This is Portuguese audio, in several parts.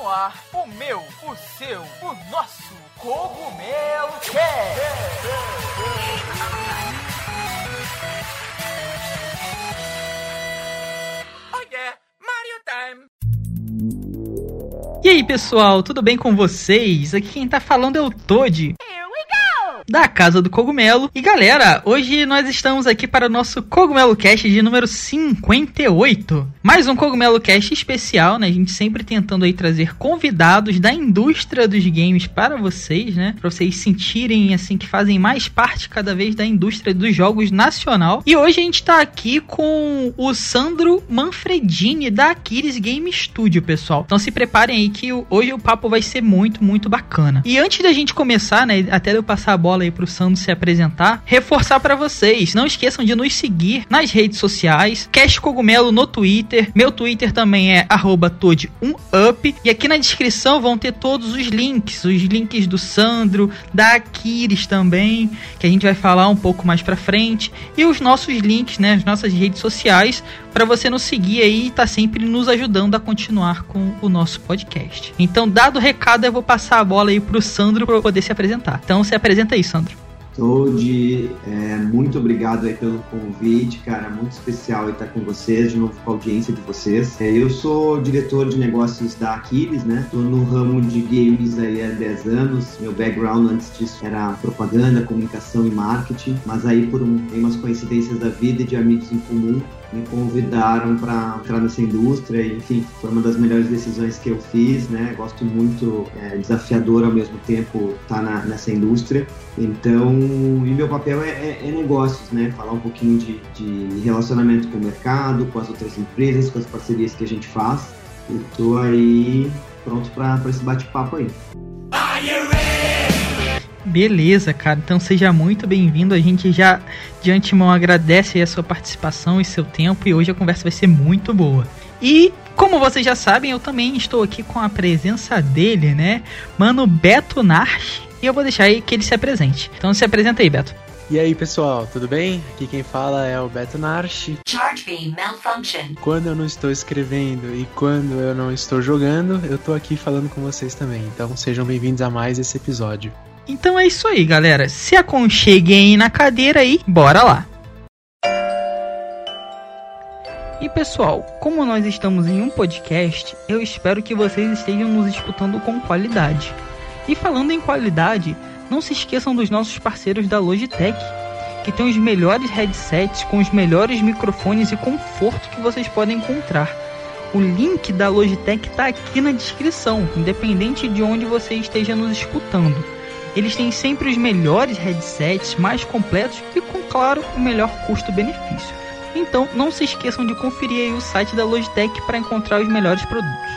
no ar o meu, o seu, o nosso Cogumelo Cast. Oh Mario Time. E aí pessoal, tudo bem com vocês? Aqui quem tá falando é o Toad da Casa do Cogumelo. E galera, hoje nós estamos aqui para o nosso Cogumelo Cast de número 58. Mais um Cogumelo Cast especial, né? A gente sempre tentando aí trazer convidados da indústria dos games para vocês, né? Para vocês sentirem assim que fazem mais parte cada vez da indústria dos jogos nacional. E hoje a gente tá aqui com o Sandro Manfredini da Aquiles Game Studio, pessoal. Então se preparem aí que hoje o papo vai ser muito, muito bacana. E antes da gente começar, né, até eu passar a bola bola aí pro Sandro se apresentar, reforçar para vocês, não esqueçam de nos seguir nas redes sociais, Cash Cogumelo no Twitter, meu Twitter também é @tod1up e aqui na descrição vão ter todos os links, os links do Sandro, da Aquiles também, que a gente vai falar um pouco mais para frente, e os nossos links, né, as nossas redes sociais para você nos seguir aí e tá sempre nos ajudando a continuar com o nosso podcast. Então, dado o recado, eu vou passar a bola aí pro Sandro para poder se apresentar. Então, se apresenta aí, Sandro. Toad, é, muito obrigado aí pelo convite, cara, muito especial estar com vocês, de novo com a audiência de vocês. É, eu sou diretor de negócios da Aquiles, né? Tô no ramo de games aí há 10 anos. Meu background antes disso era propaganda, comunicação e marketing, mas aí por um, umas coincidências da vida e de amigos em comum, me convidaram para entrar nessa indústria e, enfim, foi uma das melhores decisões que eu fiz, né? Gosto muito, é, desafiador ao mesmo tempo estar tá nessa indústria. Então, e meu papel é, é, é, negócios, né? Falar um pouquinho de, de relacionamento com o mercado, com as outras empresas, com as parcerias que a gente faz. E tô aí pronto para esse bate-papo aí. Are you ready? Beleza, cara. Então seja muito bem-vindo. A gente já de antemão agradece a sua participação e seu tempo e hoje a conversa vai ser muito boa. E como vocês já sabem, eu também estou aqui com a presença dele, né? Mano Beto Narch. E eu vou deixar aí que ele se apresente. Então se apresenta aí, Beto. E aí pessoal, tudo bem? Aqui quem fala é o Beto Narchi. Charge beam malfunction. Quando eu não estou escrevendo e quando eu não estou jogando, eu tô aqui falando com vocês também. Então sejam bem-vindos a mais esse episódio. Então é isso aí, galera. Se aconcheguem na cadeira e bora lá. E pessoal, como nós estamos em um podcast, eu espero que vocês estejam nos escutando com qualidade. E falando em qualidade, não se esqueçam dos nossos parceiros da Logitech, que tem os melhores headsets com os melhores microfones e conforto que vocês podem encontrar. O link da Logitech está aqui na descrição, independente de onde você esteja nos escutando. Eles têm sempre os melhores headsets, mais completos e com claro o melhor custo-benefício. Então não se esqueçam de conferir o site da Logitech para encontrar os melhores produtos.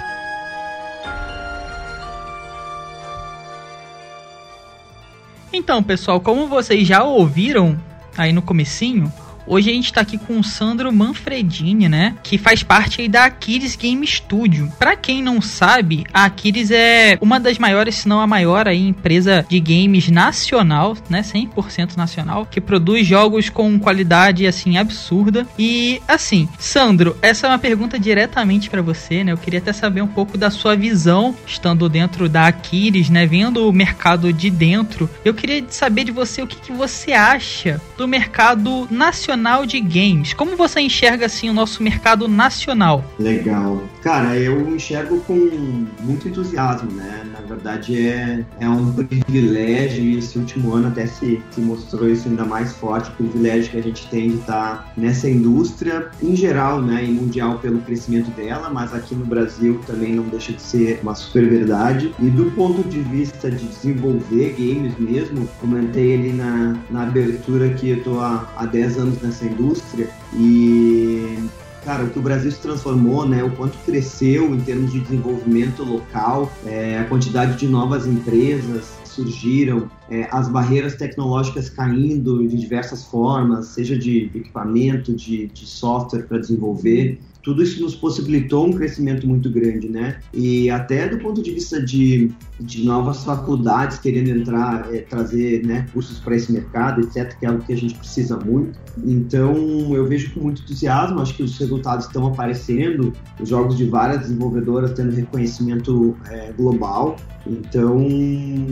Então, pessoal, como vocês já ouviram aí no comecinho, Hoje a gente está aqui com o Sandro Manfredini, né? Que faz parte da Aquiles Game Studio. Para quem não sabe, a Aquiles é uma das maiores, se não a maior aí, empresa de games nacional, né? 100% nacional, que produz jogos com qualidade assim absurda. E assim, Sandro, essa é uma pergunta diretamente para você, né? Eu queria até saber um pouco da sua visão estando dentro da Aquiles, né? Vendo o mercado de dentro. Eu queria saber de você o que, que você acha do mercado nacional nacional de games. Como você enxerga assim o nosso mercado nacional? Legal. Cara, eu enxergo com muito entusiasmo, né? Na verdade é, é um privilégio e esse último ano até se, se mostrou isso ainda mais forte, o privilégio que a gente tem de estar nessa indústria em geral, né? E mundial pelo crescimento dela, mas aqui no Brasil também não deixa de ser uma super verdade. E do ponto de vista de desenvolver games mesmo, comentei ali na, na abertura que eu tô há, há 10 anos nessa indústria e cara, o que o Brasil se transformou, né, o quanto cresceu em termos de desenvolvimento local, é, a quantidade de novas empresas surgiram, é, as barreiras tecnológicas caindo de diversas formas, seja de equipamento, de, de software para desenvolver. Tudo isso nos possibilitou um crescimento muito grande, né? E até do ponto de vista de, de novas faculdades querendo entrar, é, trazer né, cursos para esse mercado, etc., que é algo que a gente precisa muito. Então, eu vejo com muito entusiasmo, acho que os resultados estão aparecendo, os jogos de várias desenvolvedoras tendo reconhecimento é, global. Então,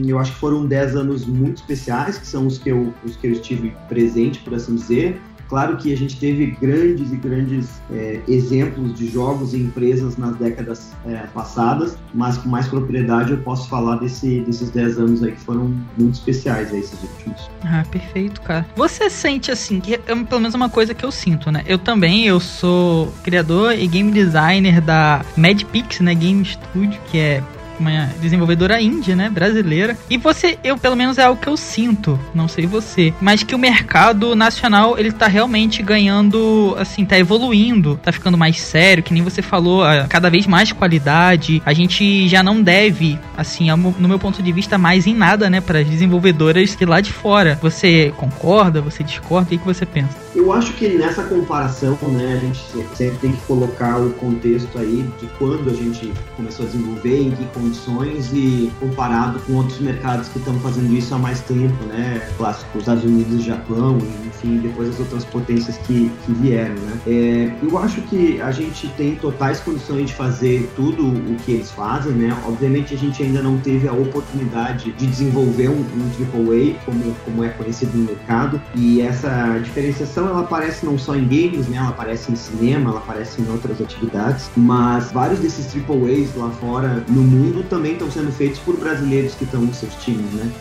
eu acho que foram 10 anos muito especiais, que são os que eu, os que eu estive presente, por assim dizer. Claro que a gente teve grandes e grandes é, exemplos de jogos e empresas nas décadas é, passadas, mas com mais propriedade eu posso falar desse, desses 10 anos aí que foram muito especiais, aí, esses últimos. Ah, perfeito, cara. Você sente assim, que é pelo menos uma coisa que eu sinto, né? Eu também, eu sou criador e game designer da Madpix, né? Game Studio, que é uma desenvolvedora índia, né, brasileira. E você, eu pelo menos é algo que eu sinto, não sei você, mas que o mercado nacional ele tá realmente ganhando, assim, tá evoluindo, tá ficando mais sério, que nem você falou, cada vez mais qualidade. A gente já não deve, assim, no meu ponto de vista, mais em nada, né, para as desenvolvedoras de lá de fora. Você concorda? Você discorda? O que você pensa? Eu acho que nessa comparação, né, a gente sempre tem que colocar o contexto aí de quando a gente começou a desenvolver, em que condições e comparado com outros mercados que estão fazendo isso há mais tempo, né, clássico, os Estados Unidos Japão, enfim, depois as outras potências que, que vieram, né. É, eu acho que a gente tem totais condições de fazer tudo o que eles fazem, né. Obviamente a gente ainda não teve a oportunidade de desenvolver um, um AAA como, como é conhecido no mercado e essa diferenciação ela aparece não só em games, né? Ela aparece em cinema, ela aparece em outras atividades, mas vários desses triple A's lá fora no mundo também estão sendo feitos por brasileiros que estão nos seus times, né?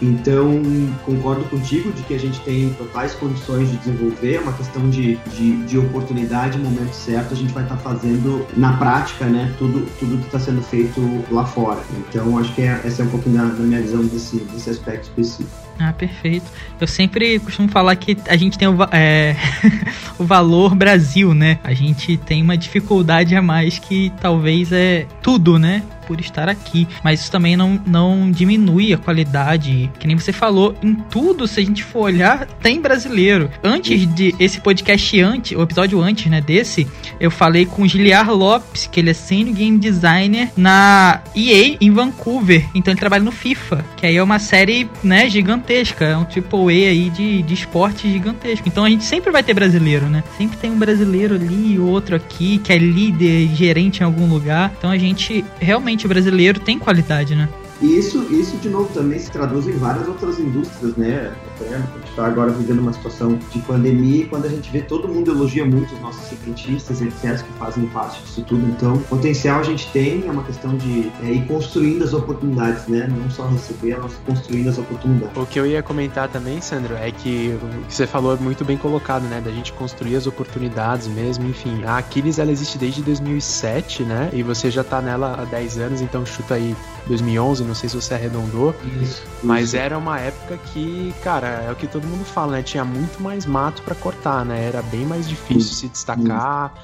Então, concordo contigo de que a gente tem totais condições de desenvolver, é uma questão de, de, de oportunidade, momento certo, a gente vai estar tá fazendo na prática, né, tudo, tudo que está sendo feito lá fora. Então, acho que é, essa é um pouquinho da, da minha visão desse, desse aspecto específico. Ah, perfeito. Eu sempre costumo falar que a gente tem o, é, o valor Brasil, né? A gente tem uma dificuldade a mais que talvez é tudo, né? Por estar aqui. Mas isso também não, não diminui a qualidade. Que nem você falou, em tudo, se a gente for olhar, tem brasileiro. Antes de esse podcast antes, o episódio antes, né, desse, eu falei com o Giliar Lopes, que ele é senior game designer na EA em Vancouver. Então ele trabalha no FIFA, que aí é uma série, né, gigantesca, é um triple A aí de, de esporte gigantesco. Então a gente sempre vai ter brasileiro, né? Sempre tem um brasileiro ali, outro aqui, que é líder, gerente em algum lugar. Então a gente realmente realmente o brasileiro tem qualidade, né? E isso, isso, de novo, também se traduz em várias outras indústrias, né? A gente está agora vivendo uma situação de pandemia e quando a gente vê todo mundo elogia muito os nossos cientistas, etc., que fazem parte disso tudo. Então, potencial a gente tem, é uma questão de é, ir construindo as oportunidades, né? Não só receber, mas construindo as oportunidades. O que eu ia comentar também, Sandro, é que o que você falou é muito bem colocado, né? Da gente construir as oportunidades mesmo, enfim. A Aquiles, ela existe desde 2007, né? E você já está nela há 10 anos, então chuta aí 2011, não sei se você arredondou, isso, mas isso. era uma época que, cara, é o que todo mundo fala, né? Tinha muito mais mato para cortar, né? Era bem mais difícil se destacar,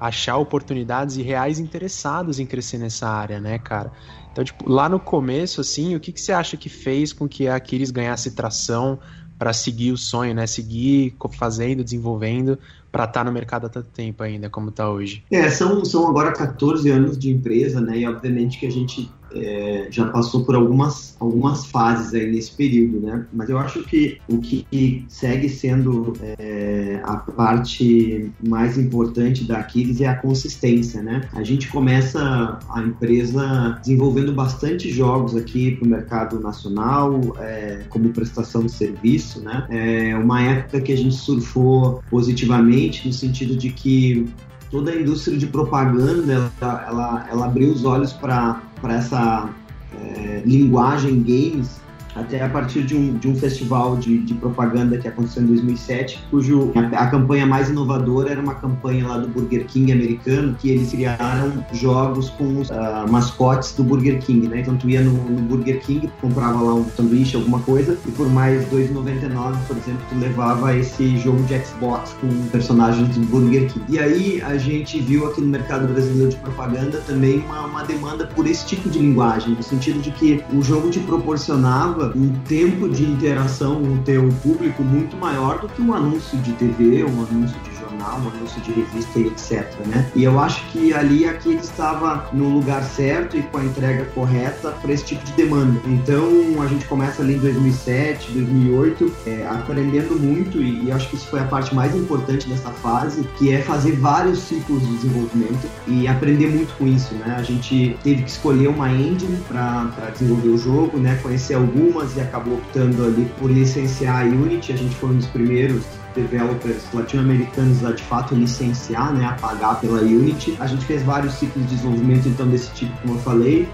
achar oportunidades e reais interessados em crescer nessa área, né, cara? Então, tipo, lá no começo, assim, o que, que você acha que fez com que a Aquiles ganhasse tração para seguir o sonho, né? Seguir fazendo, desenvolvendo, para estar tá no mercado há tanto tempo ainda, como está hoje? É, são, são agora 14 anos de empresa, né? E obviamente que a gente é, já passou por algumas, algumas fases aí nesse período, né? Mas eu acho que o que segue sendo é, a parte mais importante da Aquiles é a consistência, né? A gente começa a empresa desenvolvendo bastante jogos aqui para o mercado nacional, é, como prestação de serviço, né? É uma época que a gente surfou positivamente no sentido de que toda a indústria de propaganda ela, ela, ela abriu os olhos para essa é, linguagem games até a partir de um, de um festival de, de propaganda que aconteceu em 2007, cujo a, a, campanha mais inovadora era uma campanha lá do Burger King americano, que eles criaram jogos com os uh, mascotes do Burger King, né? Então tu ia no, no, Burger King, comprava lá um sanduíche, alguma coisa, e por mais R$2,99, por exemplo, tu levava esse jogo de Xbox com personagens do Burger King. E aí a gente viu aqui no mercado brasileiro de propaganda também uma, uma demanda por esse tipo de linguagem, no sentido de que o jogo te proporcionava um tempo de interação com o teu público muito maior do que um anúncio de TV, um anúncio de jornal um anúncio de revista e etc. Né? E eu acho que ali aqui ele estava no lugar certo e com a entrega correta para esse tipo de demanda. Então a gente começa ali em 2007, 2008, é, aprendendo muito e, e acho que isso foi a parte mais importante dessa fase, que é fazer vários ciclos de desenvolvimento e aprender muito com isso. Né? A gente teve que escolher uma engine para desenvolver o jogo, né? conhecer algumas e acabou optando ali por licenciar a Unity. A gente foi um dos primeiros developers latino-americanos a de fato licenciar, né, a pagar pela Unity. A gente fez vários ciclos de desenvolvimento então desse tipo, como eu falei,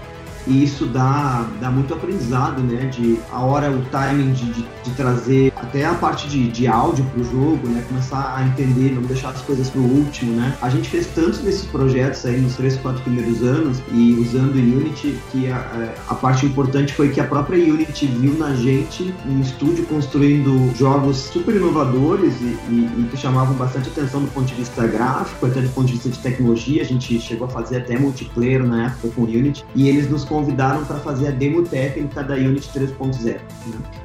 e isso dá, dá muito aprendizado, né? De a hora, o timing de, de, de trazer até a parte de, de áudio para o jogo, né? Começar a entender, não deixar as coisas para o último, né? A gente fez tantos desses projetos aí nos três, quatro primeiros anos e usando Unity que a, a parte importante foi que a própria Unity viu na gente um estúdio construindo jogos super inovadores e, e, e que chamavam bastante atenção do ponto de vista gráfico, até do ponto de vista de tecnologia. A gente chegou a fazer até multiplayer na época com Unity e eles nos convidaram para fazer a demo técnica da Unity 3.0. Né?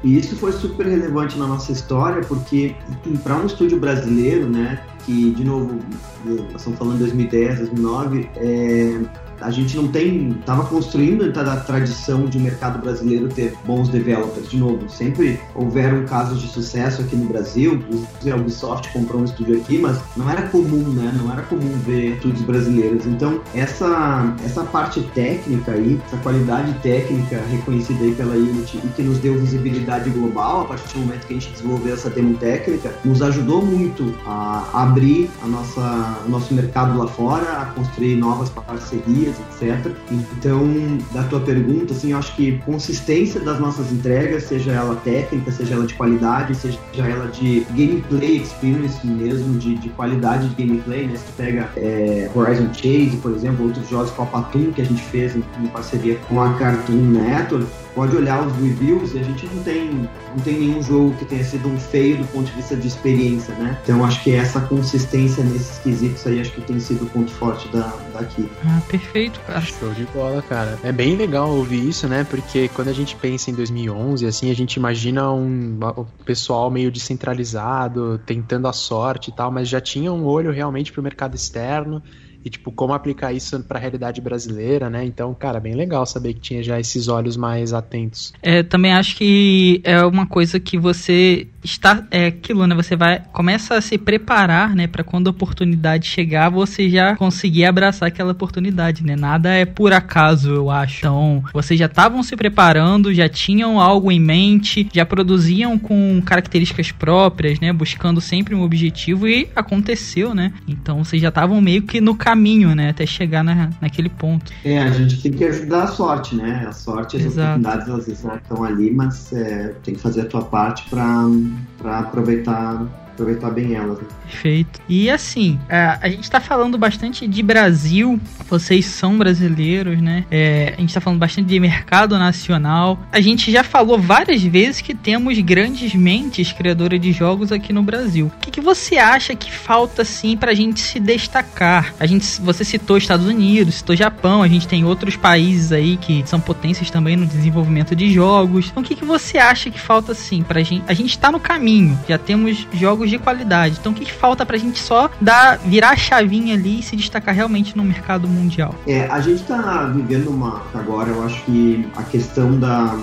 E isso foi super relevante na nossa história, porque para um estúdio brasileiro, né, que, de novo, nós estamos falando de 2010, 2009, é, a gente não tem, estava construindo a tradição de mercado brasileiro ter bons developers. De novo, sempre houveram casos de sucesso aqui no Brasil. A Ubisoft comprou um estúdio aqui, mas não era comum, né? Não era comum ver estúdios brasileiros. Então, essa, essa parte técnica aí, essa qualidade técnica reconhecida aí pela Unity e que nos deu visibilidade global a partir do momento que a gente desenvolveu essa demo técnica, nos ajudou muito a abrir a nossa, o nosso mercado lá fora, a construir novas parcerias etc. Então, da tua pergunta, assim, eu acho que consistência das nossas entregas, seja ela técnica, seja ela de qualidade, seja ela de gameplay experience mesmo, de, de qualidade de gameplay, né? Você pega é, Horizon Chase, por exemplo, outros jogos como a Patum, que a gente fez em, em parceria com a Cartoon Network, pode olhar os reviews e a gente não tem, não tem nenhum jogo que tenha sido um feio do ponto de vista de experiência, né? Então acho que essa consistência nesses quesitos aí acho que tem sido o ponto forte da, daqui. Ah, perfeito, cara. Show de bola, cara. É bem legal ouvir isso, né? Porque quando a gente pensa em 2011, assim, a gente imagina um o pessoal meio descentralizado, tentando a sorte e tal, mas já tinha um olho realmente pro mercado externo e tipo como aplicar isso para a realidade brasileira, né? Então, cara, bem legal saber que tinha já esses olhos mais atentos. É, também acho que é uma coisa que você está é aquilo, né? Você vai começa a se preparar, né, para quando a oportunidade chegar, você já conseguir abraçar aquela oportunidade, né? Nada é por acaso, eu acho. Então, vocês já estavam se preparando, já tinham algo em mente, já produziam com características próprias, né, buscando sempre um objetivo e aconteceu, né? Então, vocês já estavam meio que no né? Até chegar na, naquele ponto. É, a gente tem que ajudar a sorte, né? A sorte, as Exato. oportunidades, às vezes, estão ali, mas é, tem que fazer a tua parte para aproveitar aproveitar bem elas. Né? Perfeito. E assim, a, a gente está falando bastante de Brasil, vocês são brasileiros, né? É, a gente está falando bastante de mercado nacional. A gente já falou várias vezes que temos grandes mentes criadoras de jogos aqui no Brasil. O que, que você acha que falta assim para a gente se destacar? A gente, você citou Estados Unidos, citou Japão, a gente tem outros países aí que são potências também no desenvolvimento de jogos. Então, o que, que você acha que falta assim para gente? A gente está no caminho, já temos jogos de qualidade. Então o que, falta pra gente só dar, virar a chavinha ali e se destacar realmente no mercado mundial? É, a gente tá vivendo uma. Agora, eu acho que a questão da,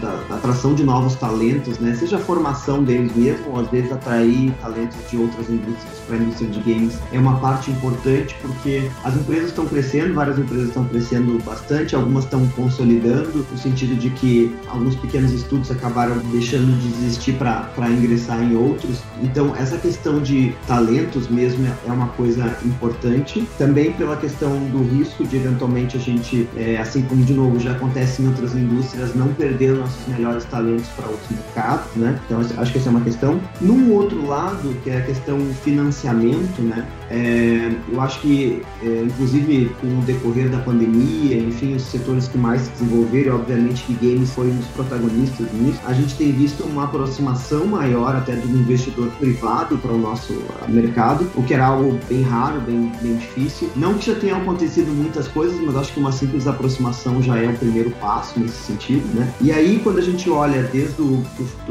da, da, atração de novos talentos, né? Seja a formação deles mesmo, ou às vezes atrair talentos de outras indústrias para a indústria de games, é uma parte importante porque as empresas estão crescendo, várias empresas estão crescendo bastante, algumas estão consolidando, no sentido de que alguns pequenos estudos acabaram deixando de existir para ingressar em outros. Então, essa questão de talentos mesmo é uma coisa importante. Também pela questão do risco de eventualmente a gente, é, assim como de novo já acontece em outras indústrias, não perder nossos melhores talentos para outros mercados, né? Então acho que essa é uma questão. Num outro lado, que é a questão financiamento, né? É, eu acho que, é, inclusive, com o decorrer da pandemia, enfim, os setores que mais se desenvolveram, obviamente que games foi um dos protagonistas nisso, a gente tem visto uma aproximação maior até do investidor privado para o nosso mercado, o que era algo bem raro, bem, bem difícil. Não que já tenham acontecido muitas coisas, mas acho que uma simples aproximação já é o primeiro passo nesse sentido, né? E aí, quando a gente olha desde o,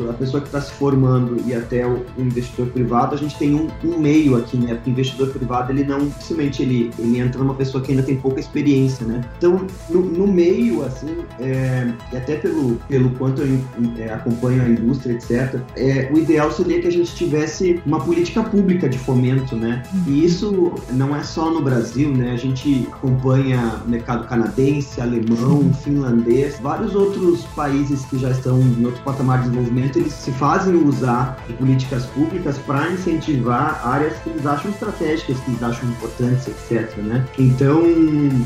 a pessoa que está se formando e até o, o, investidor privado, a gente tem um, um meio aqui, né? Porque o investidor privado, ele não, simplesmente ele, ele entra numa pessoa que ainda tem pouca experiência, né? Então, no, no meio, assim, é, e até pelo, pelo quanto eu é, acompanho a indústria, etc., é, o ideal seria que a gente tivesse uma política pública de fomento, né? E isso não é só no Brasil, né? A gente acompanha mercado canadense, alemão, finlandês, vários outros países que já estão em outro patamar de desenvolvimento, eles se fazem usar de políticas públicas para incentivar áreas que eles acham estratégicas, que eles acham importantes, etc. Né? Então,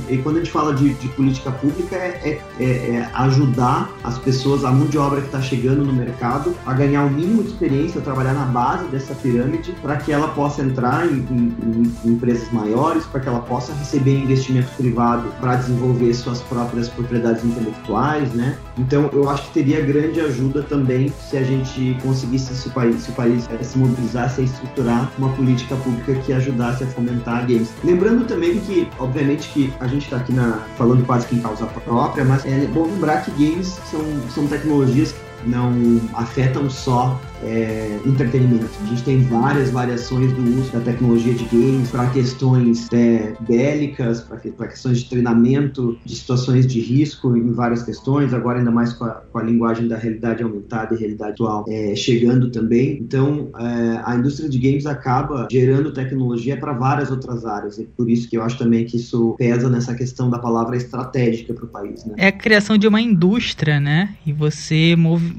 e quando a gente fala de, de política pública, é, é, é, ajudar as pessoas, a mão de obra que está chegando no mercado, a ganhar o mínimo de experiência, a trabalhar na base dessa pirâmide, para que ela possa entrar em, em, em empresas maiores, para que ela possa receber investimento privado para desenvolver suas próprias propriedades intelectuais, né? Então, eu acho que teria grande ajuda também se a gente conseguisse, se o país, se, o país eh, se mobilizasse a estruturar uma política pública que ajudasse a fomentar games. Lembrando também que, obviamente, que a gente está aqui na, falando quase que em causa própria, mas é bom lembrar que games são, são tecnologias não afetam só é, entretenimento. A gente tem várias variações do uso da tecnologia de games para questões é, bélicas, para questões de treinamento, de situações de risco em várias questões, agora ainda mais com a, com a linguagem da realidade aumentada e realidade atual é, chegando também. Então, é, a indústria de games acaba gerando tecnologia para várias outras áreas, e por isso que eu acho também que isso pesa nessa questão da palavra estratégica para o país. Né? É a criação de uma indústria, né? E você,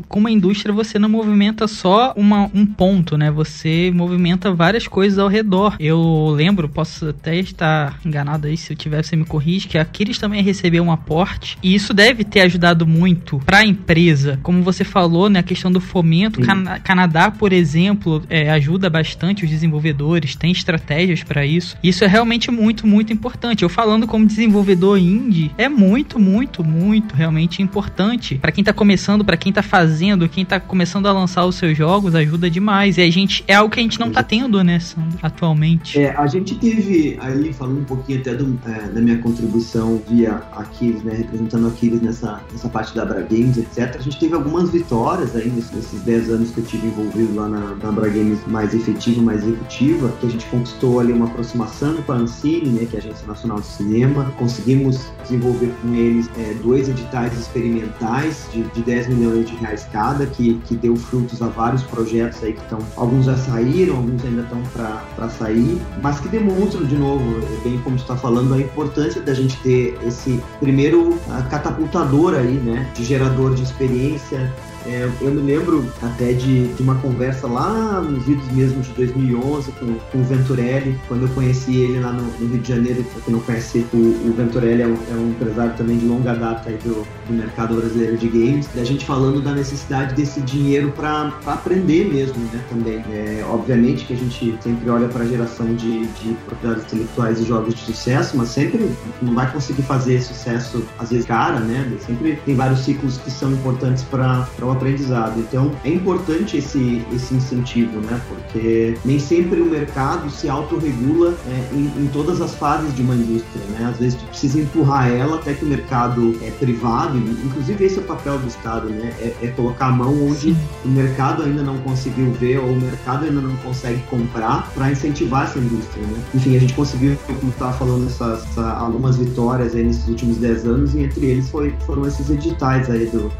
com uma indústria, você não movimenta só uma, um ponto, né? Você movimenta várias coisas ao redor. Eu lembro, posso até estar enganado aí, se eu tiver, você me corrige, que a Aquiles também recebeu um aporte. E isso deve ter ajudado muito para a empresa. Como você falou, né? A questão do fomento. Can Canadá, por exemplo, é, ajuda bastante os desenvolvedores, tem estratégias para isso. Isso é realmente muito, muito importante. Eu falando como desenvolvedor indie, é muito, muito, muito realmente importante para quem tá começando, para quem tá fazendo, quem tá começando a lançar os seus jogos ajuda demais. E a gente é algo que a gente não tá tendo, né, Sandro, atualmente. É, a gente teve ali falando um pouquinho até do, é, da minha contribuição via Aquiles, né, representando Aquiles nessa, nessa parte da Abra Games, etc. A gente teve algumas vitórias aí nesses, nesses 10 anos que eu tive envolvido lá na, na Abra Games mais efetiva, mais executiva, que a gente conquistou ali uma aproximação com a Ancine, né, que é a Agência Nacional de Cinema. Conseguimos desenvolver com eles é, dois editais experimentais de, de 10 milhões de reais cada, que, que deu frutos a vários projetos aí que estão, alguns já saíram, alguns ainda estão para sair, mas que demonstram de novo, bem como está falando, a importância da gente ter esse primeiro catapultador aí, né, de gerador de experiência, é, eu me lembro até de, de, uma conversa lá nos idos mesmo de 2011 com, com o Venturelli, quando eu conheci ele lá no, no Rio de Janeiro. Pra quem não conhece, o, o Venturelli é um, é um, empresário também de longa data aí do, do, mercado brasileiro de games. Da gente falando da necessidade desse dinheiro para aprender mesmo, né? Também. É, obviamente que a gente sempre olha para a geração de, de propriedades intelectuais e jogos de sucesso, mas sempre não vai conseguir fazer sucesso, às vezes, cara, né? Sempre tem vários ciclos que são importantes para o aprendizado. Então é importante esse, esse incentivo, né? Porque nem sempre o mercado se autorregula é, em, em, todas as fases de uma indústria, né? Às vezes tu precisa empurrar ela até que o mercado é privado, inclusive esse é o papel do Estado, né? É, é colocar a mão onde Sim. o mercado ainda não conseguiu ver ou o mercado ainda não consegue comprar para incentivar essa indústria, né? Enfim, a gente conseguiu, como estava falando, essas, essa, algumas vitórias aí nesses últimos 10 anos e entre eles foi, foram esses editais aí do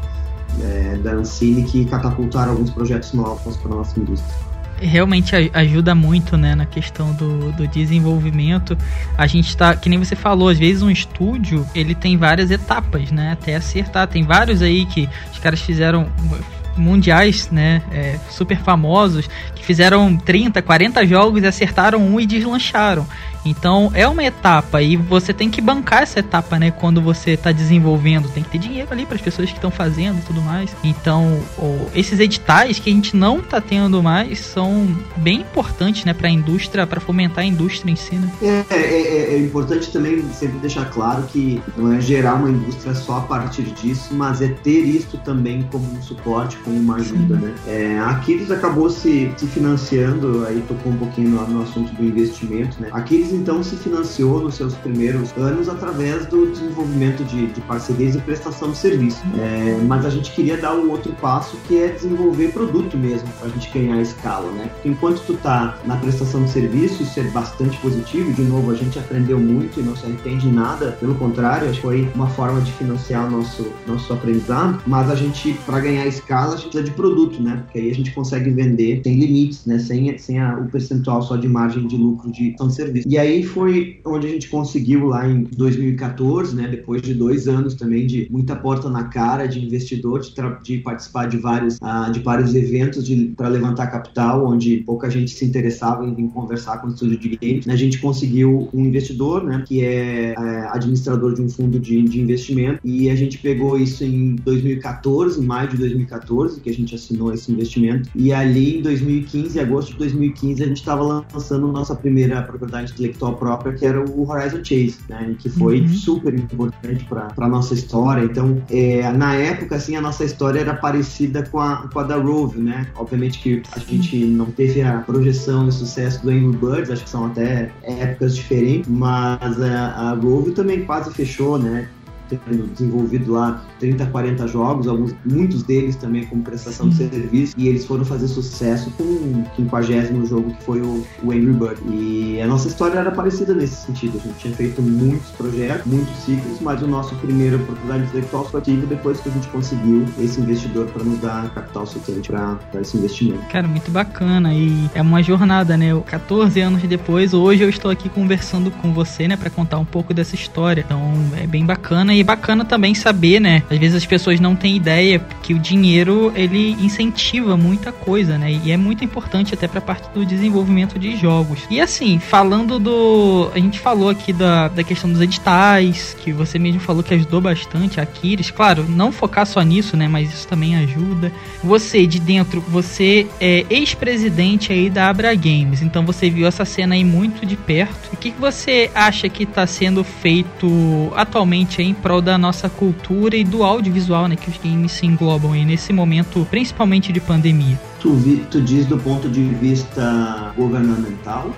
é, da Ancine que catapultaram alguns projetos novos para nossa indústria realmente ajuda muito, né, na questão do, do desenvolvimento. A gente tá, que nem você falou, às vezes um estúdio, ele tem várias etapas, né, até acertar. Tem vários aí que os caras fizeram mundiais, né, é, super famosos, que fizeram 30, 40 jogos acertaram um e deslancharam. Então é uma etapa e você tem que bancar essa etapa, né? Quando você está desenvolvendo, tem que ter dinheiro ali para as pessoas que estão fazendo e tudo mais. Então, esses editais que a gente não está tendo mais são bem importantes, né, para a indústria, para fomentar a indústria em si. Né? É, é, é, é importante também sempre deixar claro que não é gerar uma indústria só a partir disso, mas é ter isso também como um suporte, como uma ajuda, Sim. né? É, a Aquiles acabou se, se financiando, aí tocou um pouquinho no, no assunto do investimento, né? Aquiles então se financiou nos seus primeiros anos através do desenvolvimento de, de parcerias e prestação de serviço. É, mas a gente queria dar um outro passo que é desenvolver produto mesmo, para a gente ganhar escala, né? Porque enquanto tu tá na prestação de serviço, isso é bastante positivo, de novo, a gente aprendeu muito e não se arrepende nada, pelo contrário, acho que foi uma forma de financiar nosso, nosso aprendizado, mas a gente, para ganhar escala, a gente precisa de produto, né? Porque aí a gente consegue vender sem limites, né? Sem, sem a, o percentual só de margem de lucro de de serviço. E aí foi onde a gente conseguiu lá em 2014, né? Depois de dois anos também de muita porta na cara de investidor, de, de participar de vários, uh, de vários eventos para levantar capital, onde pouca gente se interessava em vir conversar com o estúdio de games. A gente conseguiu um investidor, né? Que é, é administrador de um fundo de, de investimento e a gente pegou isso em 2014, em maio de 2014, que a gente assinou esse investimento. E ali em 2015, agosto de 2015, a gente estava lançando nossa primeira propriedade própria, que era o Horizon Chase, né? Que foi uhum. super importante para a nossa história. Então, é, na época, assim, a nossa história era parecida com a, com a da Rove, né? Obviamente que a gente não teve a projeção e sucesso do Angry Birds, acho que são até épocas diferentes, mas a, a Rove também quase fechou, né? Tendo desenvolvido lá 30, 40 jogos, alguns, muitos deles também com prestação Sim. de serviço, e eles foram fazer sucesso com o 50 jogo que foi o, o Angry Bird. E a nossa história era parecida nesse sentido. A gente tinha feito muitos projetos, muitos ciclos, mas o nosso primeiro oportunidade intelectual só tive depois que a gente conseguiu esse investidor para nos dar capital suficiente para esse investimento. Cara, muito bacana e é uma jornada, né? 14 anos depois, hoje eu estou aqui conversando com você, né, para contar um pouco dessa história. Então é bem bacana e bacana também saber, né? Às vezes as pessoas não têm ideia que o dinheiro ele incentiva muita coisa, né? E é muito importante até para parte do desenvolvimento de jogos. E assim, falando do, a gente falou aqui da, da questão dos editais, que você mesmo falou que ajudou bastante a Aquiles. Claro, não focar só nisso, né? Mas isso também ajuda. Você de dentro, você é ex-presidente aí da Abra Games, então você viu essa cena aí muito de perto. O que, que você acha que está sendo feito atualmente em prol da nossa cultura e do audiovisual, né, que os games se englobam aí nesse momento, principalmente de pandemia. Tu, vi, tu diz do ponto de vista governamental?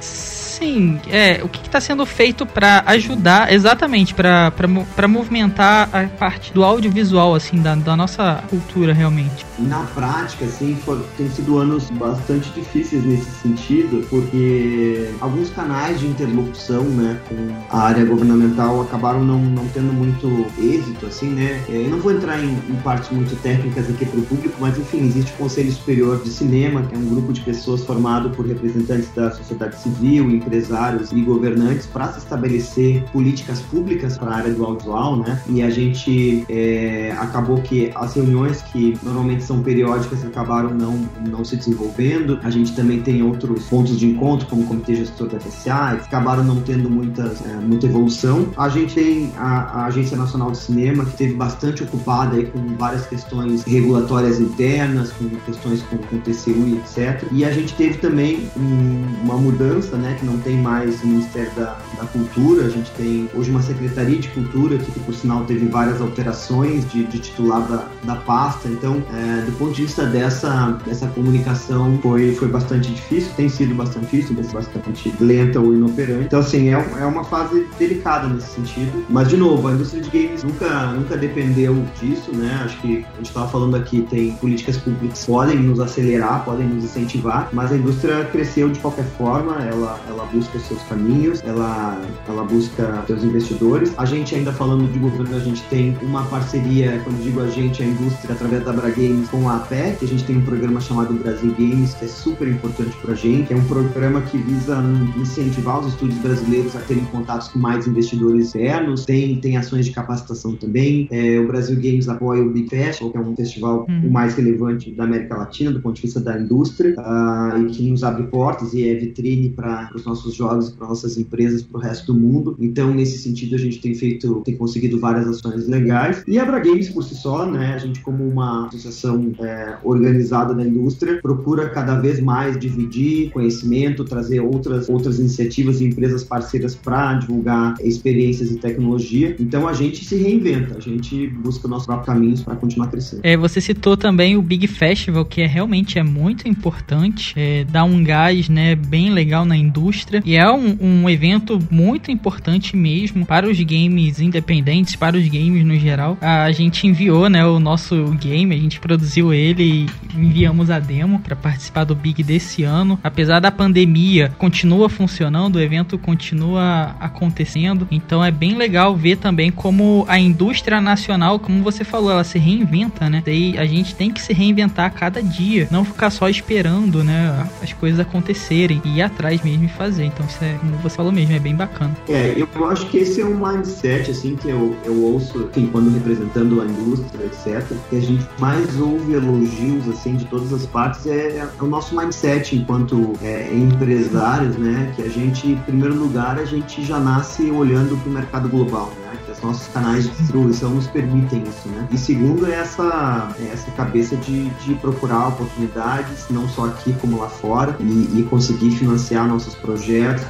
Sim, é, o que está sendo feito para ajudar, exatamente, para movimentar a parte do audiovisual, assim, da, da nossa cultura realmente? Na prática, assim, tem sido anos bastante difíceis nesse sentido, porque alguns canais de interlocução, né, com a área governamental acabaram não, não tendo muito êxito, assim, né? É, eu não vou entrar em, em partes muito técnicas aqui para o público, mas enfim, existe o Conselho Superior de Cinema, que é um grupo de pessoas formado por representantes da sociedade civil, empresários e governantes para se estabelecer políticas públicas para a área do audiovisual, né? E a gente é, acabou que as reuniões que normalmente são periódicas acabaram não, não se desenvolvendo. A gente também tem outros pontos de encontro, como o Comitê Gestor da que acabaram não tendo muitas, é, muita evolução. A gente tem a, a, Agência Nacional de Cinema, que teve bastante ocupada aí com várias questões regulatórias internas, com questões com, com TCU e etc. E a gente teve também um, uma mudança, né, que não tem mais o Ministério da, da Cultura, a gente tem hoje uma Secretaria de Cultura, que, por sinal teve várias alterações de, de titular da, da pasta, então é, do ponto de vista dessa, dessa comunicação foi, foi bastante difícil, tem sido bastante difícil, bastante lenta ou inoperante. Então assim, é, é uma fase delicada nesse sentido, mas de novo, a indústria de games nunca, nunca dependeu disso, né, acho que a gente estava falando aqui, tem políticas públicas podem nos acelerar, podem nos incentivar, mas a indústria cresceu de qualquer forma, ela, ela busca seus caminhos, ela, ela busca seus investidores. A gente ainda falando de governo, a gente tem uma parceria, quando digo a gente, a indústria, através da Bra Games com a APEC, a gente tem um programa chamado Brasil Games, que é super importante pra gente, é um programa que visa incentivar os estúdios brasileiros a terem contatos com mais investidores externos, tem, tem ações de capacitação também, é, o Brasil Games apoia o Big Festival, que é um festival hum. o mais relevante da América Latina, do ponto de vista da indústria uh, e que nos abre portas e é vitrine para os nossos nossos jogos, para nossas empresas, para o resto do mundo. Então, nesse sentido, a gente tem feito, tem conseguido várias ações legais. E a Abra Games por si só, né? A gente como uma associação é, organizada da indústria procura cada vez mais dividir conhecimento, trazer outras outras iniciativas e empresas parceiras para divulgar experiências e tecnologia. Então, a gente se reinventa, a gente busca nossos próprios caminhos para continuar crescendo. É, você citou também o Big Festival, que é realmente é muito importante, é, dá um gás, né, bem legal na indústria e é um, um evento muito importante mesmo para os games independentes, para os games no geral. A gente enviou, né, o nosso game, a gente produziu ele e enviamos a demo para participar do Big desse ano. Apesar da pandemia, continua funcionando, o evento continua acontecendo. Então é bem legal ver também como a indústria nacional, como você falou, ela se reinventa, né? Daí a gente tem que se reinventar a cada dia, não ficar só esperando, né, as coisas acontecerem e ir atrás mesmo e fazer. Então isso é, como você falou mesmo, é bem bacana. É, eu acho que esse é um mindset, assim, que eu, eu ouço, enfim, quando representando a indústria, etc., que a gente mais ouve elogios, assim, de todas as partes, é, é o nosso mindset enquanto é, empresários, né, que a gente, em primeiro lugar, a gente já nasce olhando para o mercado global, né, que os nossos canais de distribuição nos permitem isso, né, e segundo é essa, é essa cabeça de, de procurar oportunidades, não só aqui como lá fora, e, e conseguir financiar nossos projetos,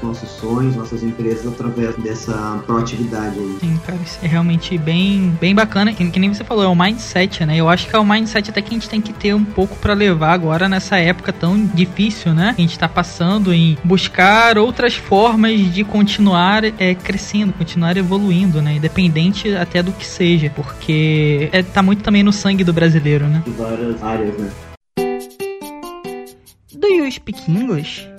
nossos sonhos, nossas empresas através dessa proatividade aí. Sim, cara, isso é realmente bem, bem bacana. Que, que nem você falou, é o mindset, né? Eu acho que é o mindset até que a gente tem que ter um pouco para levar agora nessa época tão difícil, né? A gente tá passando em buscar outras formas de continuar é, crescendo, continuar evoluindo, né? Independente até do que seja, porque é, tá muito também no sangue do brasileiro, né? Em várias áreas, né? Do you speak English?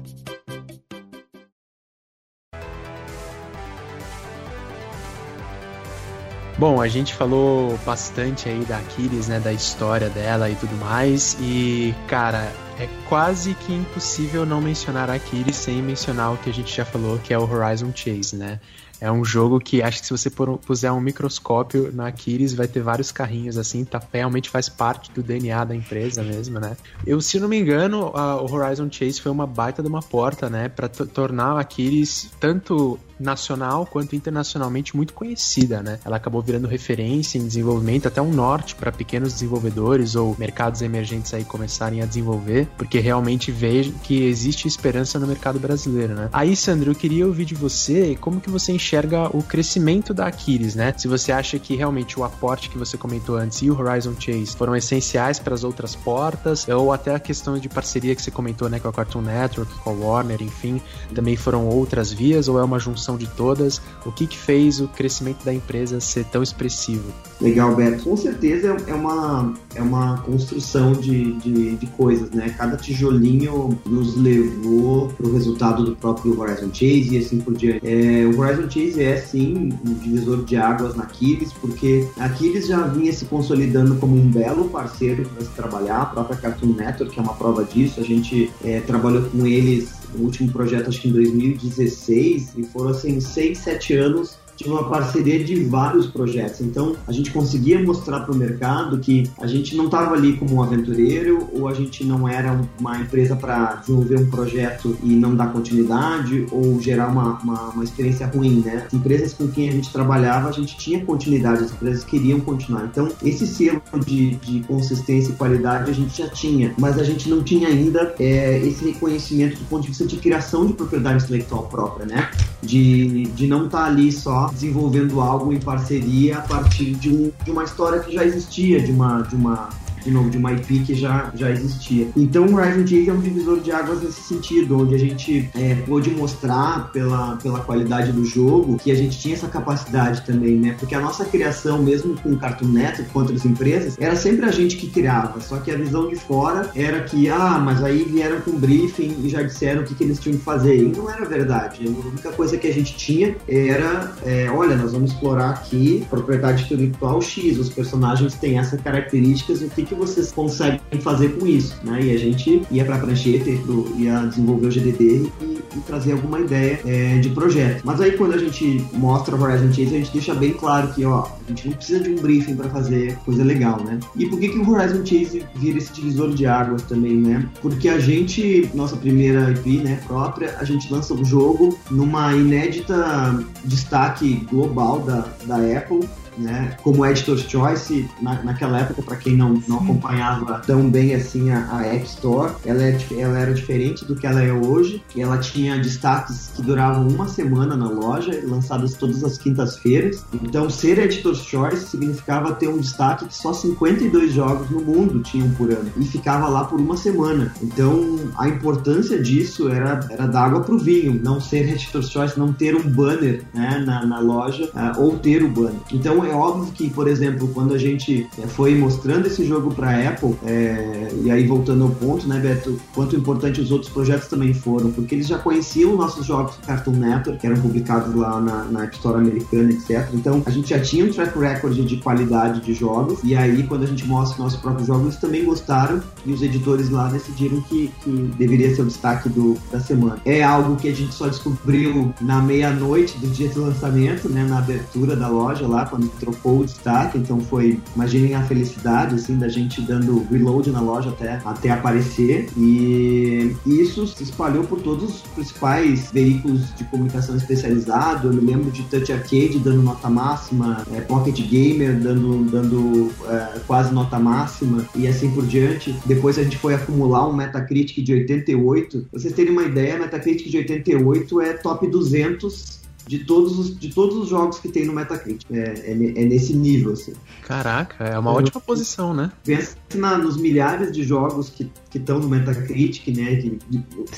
Bom, a gente falou bastante aí da Aquiles, né, da história dela e tudo mais, e cara, é quase que impossível não mencionar a Aquiles sem mencionar o que a gente já falou, que é o Horizon Chase, né? É um jogo que acho que se você puser um microscópio na Aquiles vai ter vários carrinhos assim, tá, realmente faz parte do DNA da empresa mesmo, né? Eu, se não me engano, a, o Horizon Chase foi uma baita de uma porta, né, para tornar a Aquiles tanto nacional quanto internacionalmente muito conhecida, né? Ela acabou virando referência em desenvolvimento até um norte para pequenos desenvolvedores ou mercados emergentes aí começarem a desenvolver, porque realmente vejo que existe esperança no mercado brasileiro, né? Aí, Sandro, eu queria ouvir de você como que você enxerga o crescimento da Aquiles, né? Se você acha que realmente o aporte que você comentou antes e o Horizon Chase foram essenciais para as outras portas, ou até a questão de parceria que você comentou, né, com a Cartoon Network, com a Warner, enfim, também foram outras vias, ou é uma junção de todas, o que, que fez o crescimento da empresa ser tão expressivo? Legal, Beto. Com certeza é uma, é uma construção de, de, de coisas, né? Cada tijolinho nos levou para o resultado do próprio Horizon Chase e assim por diante. É, o Horizon Chase é, sim, um divisor de águas na Aquiles, porque a Aquiles já vinha se consolidando como um belo parceiro para se trabalhar, a própria Cartoon Network é uma prova disso. A gente é, trabalhou com eles o último projeto acho que em 2016 e foram assim seis, sete anos tinha uma parceria de vários projetos. Então, a gente conseguia mostrar para o mercado que a gente não estava ali como um aventureiro ou a gente não era uma empresa para desenvolver um projeto e não dar continuidade ou gerar uma, uma, uma, experiência ruim, né? As empresas com quem a gente trabalhava, a gente tinha continuidade, as empresas queriam continuar. Então, esse selo de, de consistência e qualidade a gente já tinha, mas a gente não tinha ainda é, esse reconhecimento do ponto de vista de criação de propriedade intelectual própria, né? De, de não estar tá ali só desenvolvendo algo em parceria a partir de, um, de uma história que já existia, de uma, de uma de novo, de uma IP que já, já existia. Então o Horizon Chase é um divisor de águas nesse sentido, onde a gente é, pôde mostrar pela, pela qualidade do jogo que a gente tinha essa capacidade também, né? Porque a nossa criação, mesmo com o Cartoon Network, com outras empresas, era sempre a gente que criava, só que a visão de fora era que, ah, mas aí vieram com briefing e já disseram o que, que eles tinham que fazer. E não era verdade. A única coisa que a gente tinha era, é, olha, nós vamos explorar aqui propriedade intelectual X, os personagens têm essas características, o que, que vocês conseguem fazer com isso, né? E a gente ia para a prancheta, ia desenvolver o GDD e, e trazer alguma ideia é, de projeto. Mas aí quando a gente mostra o Horizon Chase, a gente deixa bem claro que, ó, a gente não precisa de um briefing para fazer coisa legal, né? E por que, que o Horizon Chase vira esse divisor de águas também, né? Porque a gente, nossa primeira IP, né, própria, a gente lança o jogo numa inédita destaque global da, da Apple né? Como Editor's Choice, na, naquela época, para quem não, não acompanhava tão bem assim a, a App Store, ela, é, ela era diferente do que ela é hoje. Ela tinha destaques que duravam uma semana na loja, lançados todas as quintas-feiras. Então, ser Editor's Choice significava ter um destaque que só 52 jogos no mundo tinham por ano e ficava lá por uma semana. Então, a importância disso era, era dar água pro vinho, não ser Editor's Choice, não ter um banner né, na, na loja uh, ou ter o banner. Então, é óbvio que, por exemplo, quando a gente é, foi mostrando esse jogo para Apple, é, e aí voltando ao ponto, né, Beto, quanto importante os outros projetos também foram, porque eles já conheciam nossos jogos Cartoon Network, que eram publicados lá na, na App Store americana, etc. Então, a gente já tinha um track record de qualidade de jogos, e aí quando a gente mostra nossos próprios jogos, eles também gostaram, e os editores lá decidiram que, que deveria ser o destaque do, da semana. É algo que a gente só descobriu na meia-noite do dia do lançamento, né, na abertura da loja lá, quando trocou o destaque, então foi, imaginem a felicidade, assim, da gente dando reload na loja até, até aparecer, e isso se espalhou por todos os principais veículos de comunicação especializado, eu me lembro de Touch Arcade dando nota máxima, é, Pocket Gamer dando, dando é, quase nota máxima, e assim por diante. Depois a gente foi acumular um Metacritic de 88, pra vocês terem uma ideia, Metacritic de 88 é top 200 de todos os, de todos os jogos que tem no Metacritic. É, é, é nesse nível, assim. Caraca, é uma ótima posição, né? Pensa na, nos milhares de jogos que estão no Metacritic, né? Que,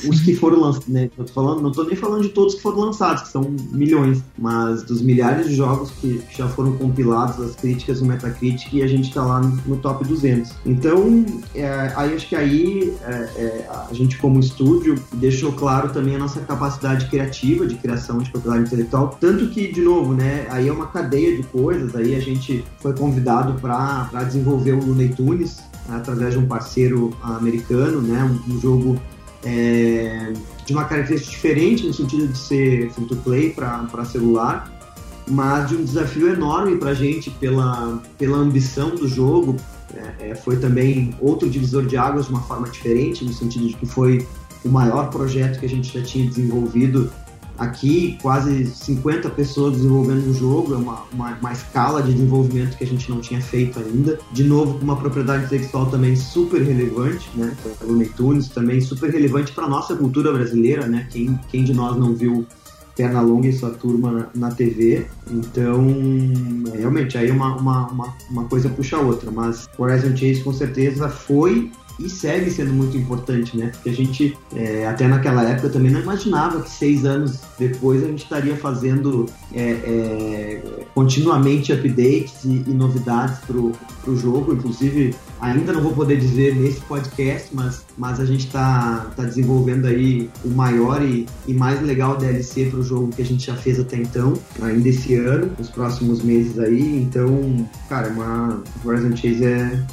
os que foram lançados, né? Eu tô falando, não tô nem falando de todos que foram lançados, que são milhões, mas dos milhares de jogos que, que já foram compilados, as críticas no Metacritic, e a gente tá lá no, no top 200. Então, é, aí acho que aí é, é, a gente, como estúdio, deixou claro também a nossa capacidade criativa de criação de propriedade intelectual. Tanto que, de novo, né, aí é uma cadeia de coisas. Aí a gente foi convidado para desenvolver o Looney Tunes através de um parceiro americano, né, um, um jogo é, de uma característica diferente no sentido de ser free to play para celular, mas de um desafio enorme para a gente pela, pela ambição do jogo. É, é, foi também outro divisor de águas de uma forma diferente, no sentido de que foi o maior projeto que a gente já tinha desenvolvido aqui quase 50 pessoas desenvolvendo um jogo, é uma, uma, uma, escala de desenvolvimento que a gente não tinha feito ainda. De novo, com uma propriedade intelectual também super relevante, né? Pelo Netunes, também super relevante para nossa cultura brasileira, né? Quem, quem de nós não viu Perna Longa e sua turma na, na TV. Então, realmente, aí uma, uma, uma, uma coisa puxa a outra. Mas Horizon Chase com certeza foi e segue sendo muito importante, né? Porque a gente, é, até naquela época, também não imaginava que seis anos depois a gente estaria fazendo é, é, continuamente updates e, e novidades para o jogo. Inclusive, ainda não vou poder dizer nesse podcast, mas, mas a gente está tá desenvolvendo aí o maior e, e mais legal DLC para o jogo que a gente já fez até então, ainda esse ano, nos próximos meses aí. Então, cara, uma Horizon Chase é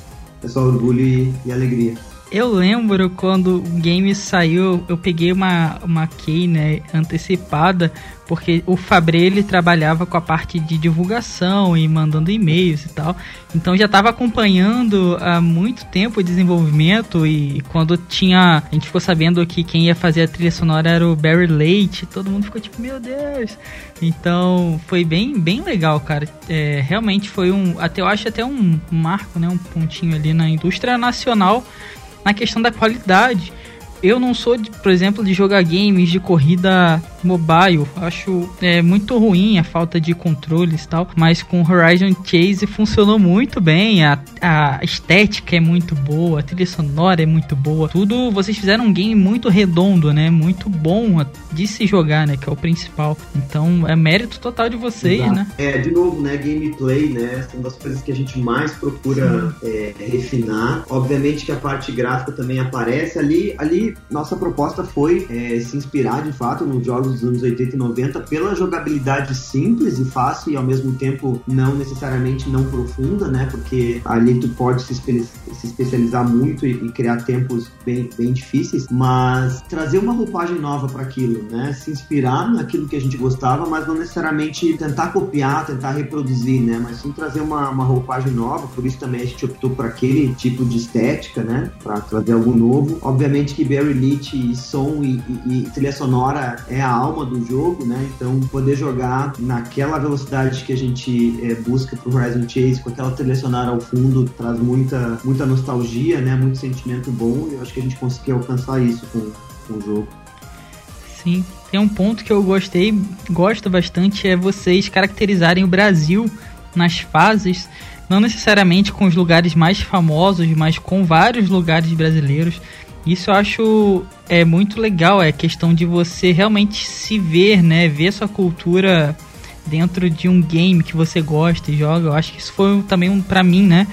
é só orgulho e, e alegria. Eu lembro quando o game saiu, eu peguei uma, uma key né, antecipada, porque o Fabre ele trabalhava com a parte de divulgação e mandando e-mails e tal. Então já estava acompanhando há muito tempo o desenvolvimento e quando tinha. A gente ficou sabendo que quem ia fazer a trilha sonora era o Barry Leite, todo mundo ficou tipo, meu Deus! Então foi bem, bem legal, cara. É, realmente foi um. Até eu acho até um marco, né? Um pontinho ali na indústria nacional na questão da qualidade. Eu não sou, de, por exemplo, de jogar games de corrida mobile. Acho é, muito ruim a falta de controles e tal, mas com Horizon Chase funcionou muito bem. A, a estética é muito boa, a trilha sonora é muito boa. Tudo, vocês fizeram um game muito redondo, né? Muito bom de se jogar, né? Que é o principal. Então é mérito total de vocês, Exato. né? É, de novo, né? Gameplay, né? São das coisas que a gente mais procura é, refinar. Obviamente que a parte gráfica também aparece ali. Ali, nossa proposta foi é, se inspirar de fato nos jogos dos anos 80 e 90 pela jogabilidade simples e fácil e ao mesmo tempo não necessariamente não profunda, né? Porque ali tu pode se, espe se especializar muito e, e, criar tempos bem, bem difíceis, mas trazer uma roupagem nova para aquilo, né? Se inspirar naquilo que a gente gostava, mas não necessariamente tentar copiar, tentar reproduzir, né? Mas sim trazer uma, uma roupagem nova, por isso também a gente optou por aquele tipo de estética, né? Para trazer algo novo. Obviamente que Barry Leach e som e, e, e trilha sonora é a alma do jogo, né? Então poder jogar naquela velocidade que a gente é, busca pro Horizon Chase, com aquela trilha sonora ao fundo, traz muita, muita nostalgia, né? Muito sentimento bom e eu acho que a gente conseguiu alcançar isso com, com o jogo. Sim, tem um ponto que eu gostei, gosto bastante, é vocês caracterizarem o Brasil nas fases, não necessariamente com os lugares mais famosos, mas com vários lugares brasileiros. Isso eu acho é muito legal, é questão de você realmente se ver, né? Ver sua cultura dentro de um game que você gosta e joga. Eu acho que isso foi também um para mim, né?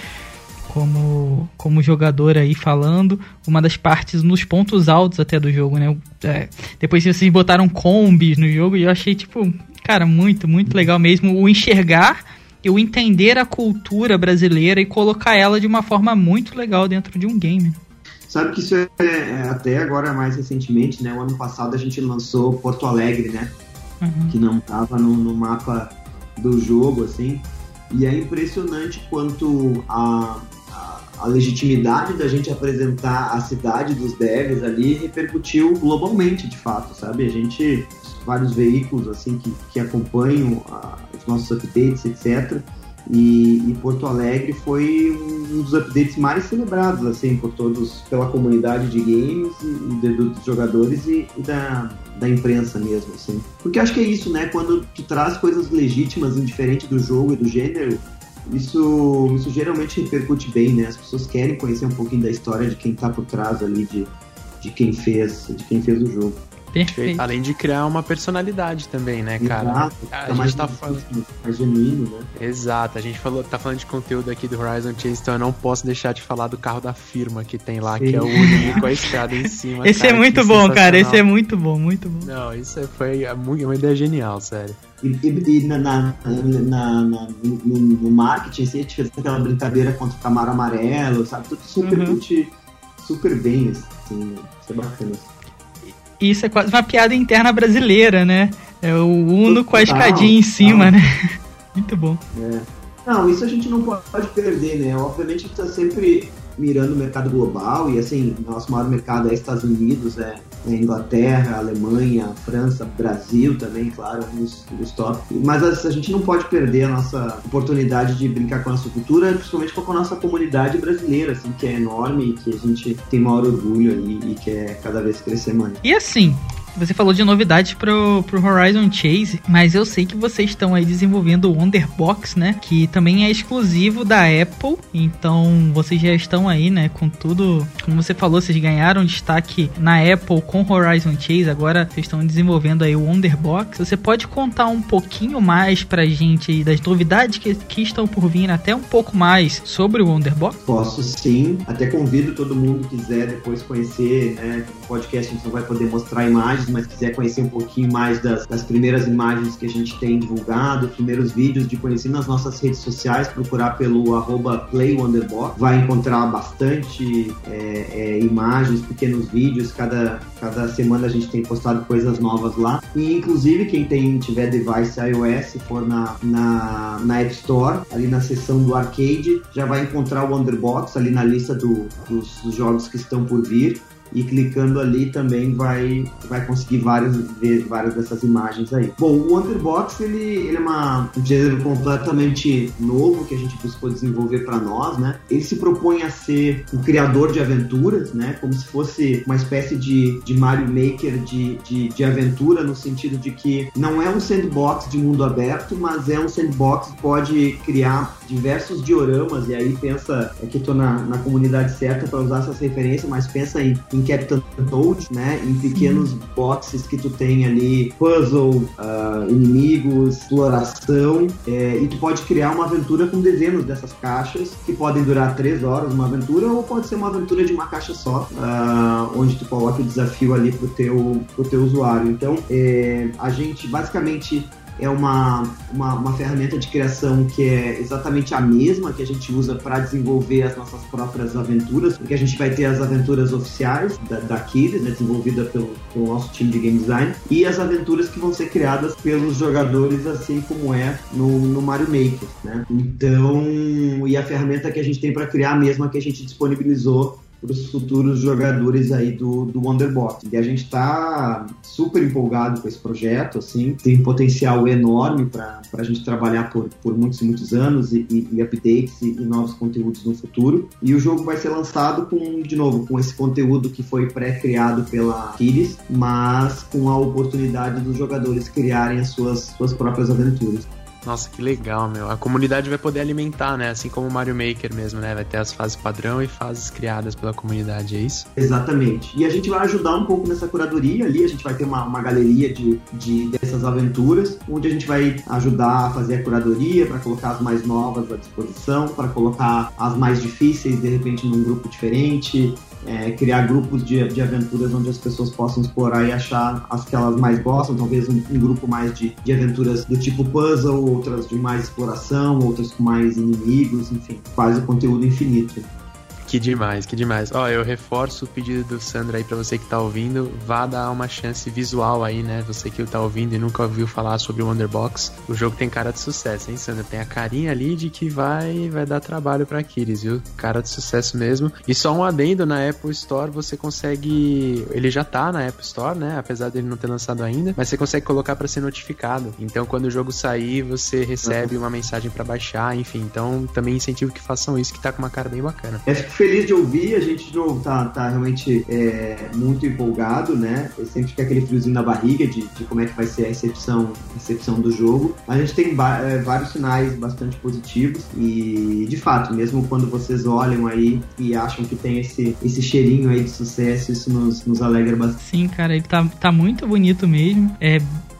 Como, como jogador aí falando, uma das partes nos pontos altos até do jogo, né? É, depois vocês botaram combis no jogo e eu achei, tipo, cara, muito, muito legal mesmo o enxergar e o entender a cultura brasileira e colocar ela de uma forma muito legal dentro de um game. Sabe que isso é, é, até agora mais recentemente, né? O ano passado a gente lançou Porto Alegre, né? Uhum. Que não estava no, no, mapa do jogo, assim. E é impressionante quanto a, a, a, legitimidade da gente apresentar a cidade dos devs ali repercutiu globalmente, de fato, sabe? A gente, vários veículos, assim, que, que acompanham a, os nossos updates, etc., e, e, Porto Alegre foi um dos updates mais celebrados, assim, por todos, pela comunidade de games e, dos jogadores e, e, da, da imprensa mesmo, assim. Porque acho que é isso, né? Quando tu traz coisas legítimas, indiferente do jogo e do gênero, isso, isso geralmente repercute bem, né? As pessoas querem conhecer um pouquinho da história de quem tá por trás ali, de, de quem fez, de quem fez o jogo. Perfeito. Além de criar uma personalidade também, né, cara? Exato. A, gente tá falando. Mais genuíno, né? Exato. A gente falou, tá falando de conteúdo aqui do Horizon Chase, então eu não posso deixar de falar do carro da firma que tem lá, Sim. que é o único com a estrada em cima. Esse é cara, é muito bom, cara. Esse é muito bom, muito bom. Não, isso foi é uma ideia genial, sério. E, e, e na, na, na, na no, no, marketing, assim, a gente fez aquela brincadeira contra o Camaro Amarelo, sabe? Tudo super, uhum. super bem, assim, isso é bacana. Isso é quase uma piada interna brasileira, né? É o Uno com a escadinha em cima, né? Muito bom. É. Não, isso a gente não pode perder, né? Obviamente a gente tá sempre mirando o mercado global e assim, nosso maior mercado é Estados Unidos, é, é Inglaterra, Alemanha, França, Brasil também, claro, nos top. Mas a, a, gente não pode perder a nossa oportunidade de brincar com a nossa cultura, principalmente com a nossa comunidade brasileira, assim, que é enorme e que a gente tem maior orgulho ali e quer cada vez crescer mais. E assim, você falou de novidades pro, pro Horizon Chase, mas eu sei que vocês estão aí desenvolvendo o Wonderbox, né? Que também é exclusivo da Apple. Então vocês já estão aí, né? Com tudo. Como você falou, vocês ganharam destaque na Apple com Horizon Chase. Agora vocês estão desenvolvendo aí o Wonderbox. Você pode contar um pouquinho mais pra gente das novidades que, que estão por vir, até um pouco mais sobre o Wonderbox? Posso sim. Até convido todo mundo que quiser depois conhecer, né? Podcast a gente não vai poder mostrar imagens mas quiser conhecer um pouquinho mais das, das primeiras imagens que a gente tem divulgado, primeiros vídeos de conhecer nas nossas redes sociais, procurar pelo arroba PlayWonderbox. Vai encontrar bastante é, é, imagens, pequenos vídeos, cada, cada semana a gente tem postado coisas novas lá. E inclusive quem tem, tiver device iOS, for na, na, na App Store, ali na seção do arcade, já vai encontrar o Wonderbox ali na lista do, dos, dos jogos que estão por vir. E clicando ali também vai, vai conseguir várias, ver várias dessas imagens aí. Bom, o Wonderbox ele, ele é uma, um gênero completamente novo que a gente buscou desenvolver para nós, né? Ele se propõe a ser um criador de aventuras, né? Como se fosse uma espécie de, de Mario Maker de, de, de aventura, no sentido de que não é um sandbox de mundo aberto, mas é um sandbox que pode criar diversos dioramas, e aí pensa, é que estou na, na comunidade certa para usar essas referências, mas pensa em, em Captain Toad, né? Em pequenos uhum. boxes que tu tem ali, puzzle, uh, inimigos, exploração, é, e tu pode criar uma aventura com dezenas dessas caixas, que podem durar três horas uma aventura, ou pode ser uma aventura de uma caixa só, uh, onde tu coloca o desafio ali pro teu, pro teu usuário. Então, é, a gente basicamente é uma, uma, uma, ferramenta de criação que é exatamente a mesma que a gente usa para desenvolver as nossas próprias aventuras, porque a gente vai ter as aventuras oficiais da, da Kids, né, desenvolvida pelo, pelo nosso time de game design, e as aventuras que vão ser criadas pelos jogadores, assim como é no, no Mario Maker. Né? Então, e a ferramenta que a gente tem para criar a mesma que a gente disponibilizou para os futuros jogadores aí do, do Wonderbox. E a gente está super empolgado com esse projeto, assim, tem potencial enorme para a gente trabalhar por, por muitos e muitos anos e, e, e updates e, e, novos conteúdos no futuro. E o jogo vai ser lançado com, de novo, com esse conteúdo que foi pré-criado pela Kiris, mas com a oportunidade dos jogadores criarem as suas, suas próprias aventuras. Nossa, que legal, meu. A comunidade vai poder alimentar, né? Assim como o Mario Maker mesmo, né? Vai ter as fases padrão e fases criadas pela comunidade, é isso? Exatamente. E a gente vai ajudar um pouco nessa curadoria ali, a gente vai ter uma, uma galeria de, de dessas aventuras, onde a gente vai ajudar a fazer a curadoria para colocar as mais novas à disposição, para colocar as mais difíceis, de repente, num grupo diferente, é, criar grupos de, de aventuras onde as pessoas possam explorar e achar as que elas mais gostam, talvez um, um, grupo mais de, de aventuras do tipo puzzle, outras de mais exploração, outras com mais inimigos, enfim, quase conteúdo infinito. Que demais, que demais. Ó, eu reforço o pedido do Sandro aí para você que tá ouvindo, vá dar uma chance visual aí, né? Você que tá ouvindo e nunca ouviu falar sobre o Wonderbox. O jogo tem cara de sucesso, hein, Sandro? Tem a carinha ali de que vai vai dar trabalho para Aquiles, viu? Cara de sucesso mesmo. E só um adendo na Apple Store, você consegue, ele já tá na Apple Store, né? Apesar dele não ter lançado ainda, mas você consegue colocar para ser notificado. Então, quando o jogo sair, você recebe uhum. uma mensagem para baixar, enfim. Então, também incentivo que façam isso, que tá com uma cara bem bacana. É feliz de ouvir, a gente de novo tá, tá realmente é, muito empolgado, né? Sempre fica aquele friozinho na barriga de, de, como é que vai ser a recepção, recepção do jogo. A gente tem é, vários sinais bastante positivos e, de fato, mesmo quando vocês olham aí e acham que tem esse, esse cheirinho aí de sucesso, isso nos, nos alegra bastante. Sim, cara, ele tá, tá muito bonito mesmo. É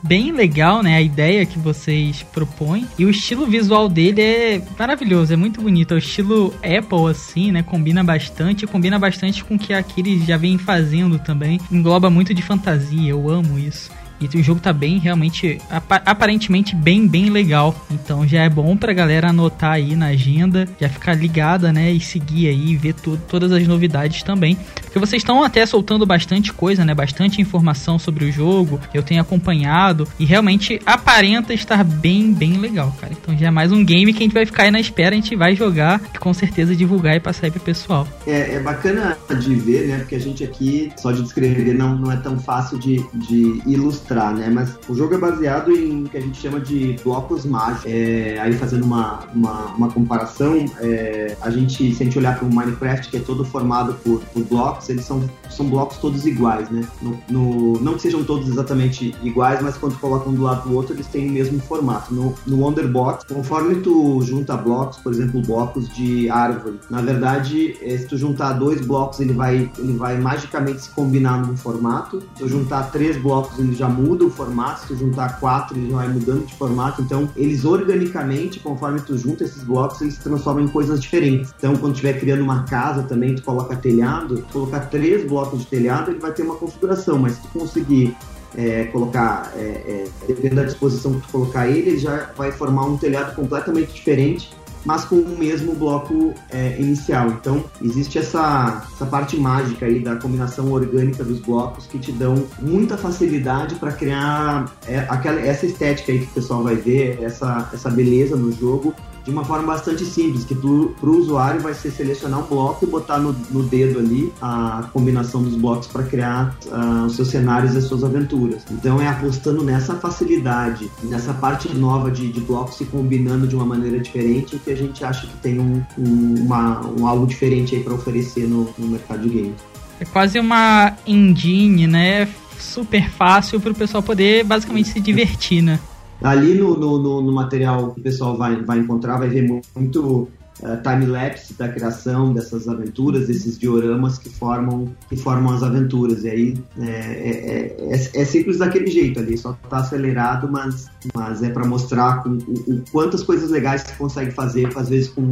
bem legal, né? A ideia que vocês propõem. E o estilo visual dele é maravilhoso, é muito bonito. É o estilo Apple, assim, né? Combina bastante. Combina bastante com o que a Aquiles já vem fazendo também. Engloba muito de fantasia, eu amo isso. E o jogo tá bem, realmente, aparentemente bem, bem legal. Então já é bom pra galera anotar aí na agenda, já ficar ligada, né? E seguir aí, ver todas as novidades também. Porque vocês estão até soltando bastante coisa, né? Bastante informação sobre o jogo. Eu tenho acompanhado e realmente aparenta estar bem, bem legal, cara. Então já é mais um game que a gente vai ficar aí na espera, a gente vai jogar e com certeza divulgar e passar aí pro pessoal. É, é bacana de ver, né? Porque a gente aqui, só de descrever, não, não é tão fácil de, de ilustrar mostrar, né? Mas o jogo é baseado em o que a gente chama de blocos mágicos. É, aí fazendo uma, uma, uma comparação, é, a gente, se a gente olhar para o Minecraft, que é todo formado por, por blocos, eles são, são blocos todos iguais, né? No, no, não que sejam todos exatamente iguais, mas quando colocam um do lado do outro, eles têm o mesmo formato. No, no Wonderbox, conforme tu junta blocos, por exemplo, blocos de árvore, na verdade, é, se tu juntar dois blocos, ele vai, ele vai magicamente se combinar num formato. Se tu juntar três blocos, ele já muda o formato, se tu juntar quatro, ele vai mudando de formato. Então, eles organicamente, conforme tu junta esses blocos, eles se transformam em coisas diferentes. Então, quando estiver criando uma casa também, tu coloca telhado, tu colocar três blocos de telhado, ele vai ter uma configuração, mas se tu conseguir é, colocar, é, é, dependendo da disposição que tu colocar ele, ele já vai formar um telhado completamente diferente mas com o mesmo bloco é, inicial. Então, existe essa, essa parte mágica aí da combinação orgânica dos blocos que te dão muita facilidade para criar é, aquela, essa estética aí que o pessoal vai ver, essa, essa beleza no jogo de uma forma bastante simples, que para o usuário vai ser selecionar um bloco e botar no, no dedo ali a combinação dos blocos para criar uh, os seus cenários e as suas aventuras. Então é apostando nessa facilidade, nessa parte nova de, de blocos se combinando de uma maneira diferente que a gente acha que tem um, um, uma, um algo diferente aí para oferecer no, no mercado de games. É quase uma engine, né? Super fácil para o pessoal poder basicamente se divertir, né? Ali no, no, no, material que o pessoal vai, vai encontrar, vai ver muito uh, time-lapse da criação dessas aventuras, desses dioramas que formam, que formam as aventuras. E aí é, é, é, é simples daquele jeito ali, só está acelerado, mas, mas é para mostrar com, o, o, quantas coisas legais você consegue fazer, às vezes com,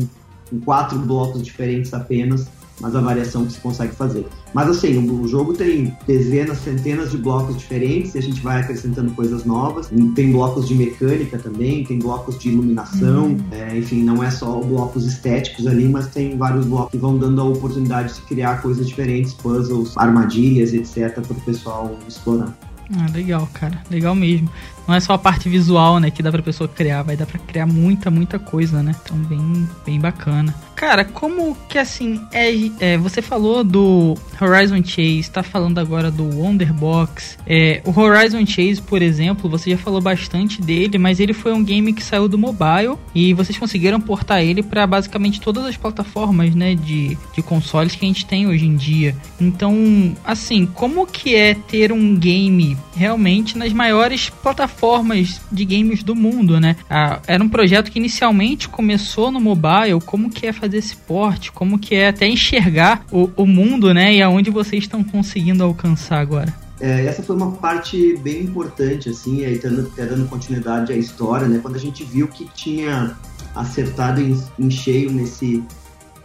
com quatro blocos diferentes apenas, mas a variação que se consegue fazer. Mas assim, o jogo tem dezenas, centenas de blocos diferentes e a gente vai acrescentando coisas novas. Tem blocos de mecânica também, tem blocos de iluminação, uhum. é, enfim, não é só blocos estéticos ali, mas tem vários blocos que vão dando a oportunidade de criar coisas diferentes, puzzles, armadilhas, etc, para o pessoal explorar. Ah, legal, cara. Legal mesmo não é só a parte visual, né, que dá pra pessoa criar, vai dar pra criar muita, muita coisa, né? Então, bem, bem bacana. Cara, como que assim, é, é você falou do Horizon Chase, tá falando agora do Wonderbox. É, o Horizon Chase, por exemplo, você já falou bastante dele, mas ele foi um game que saiu do mobile e vocês conseguiram portar ele para basicamente todas as plataformas, né, de, de consoles que a gente tem hoje em dia. Então, assim, como que é ter um game realmente nas maiores plataformas plataformas de games do mundo, né? Ah, era um projeto que inicialmente começou no mobile, como que é fazer esse porte, como que é até enxergar o, o mundo, né? E aonde vocês estão conseguindo alcançar agora. É, essa foi uma parte bem importante, assim, aí dando, dando continuidade à história, né? Quando a gente viu que tinha acertado em, em cheio nesse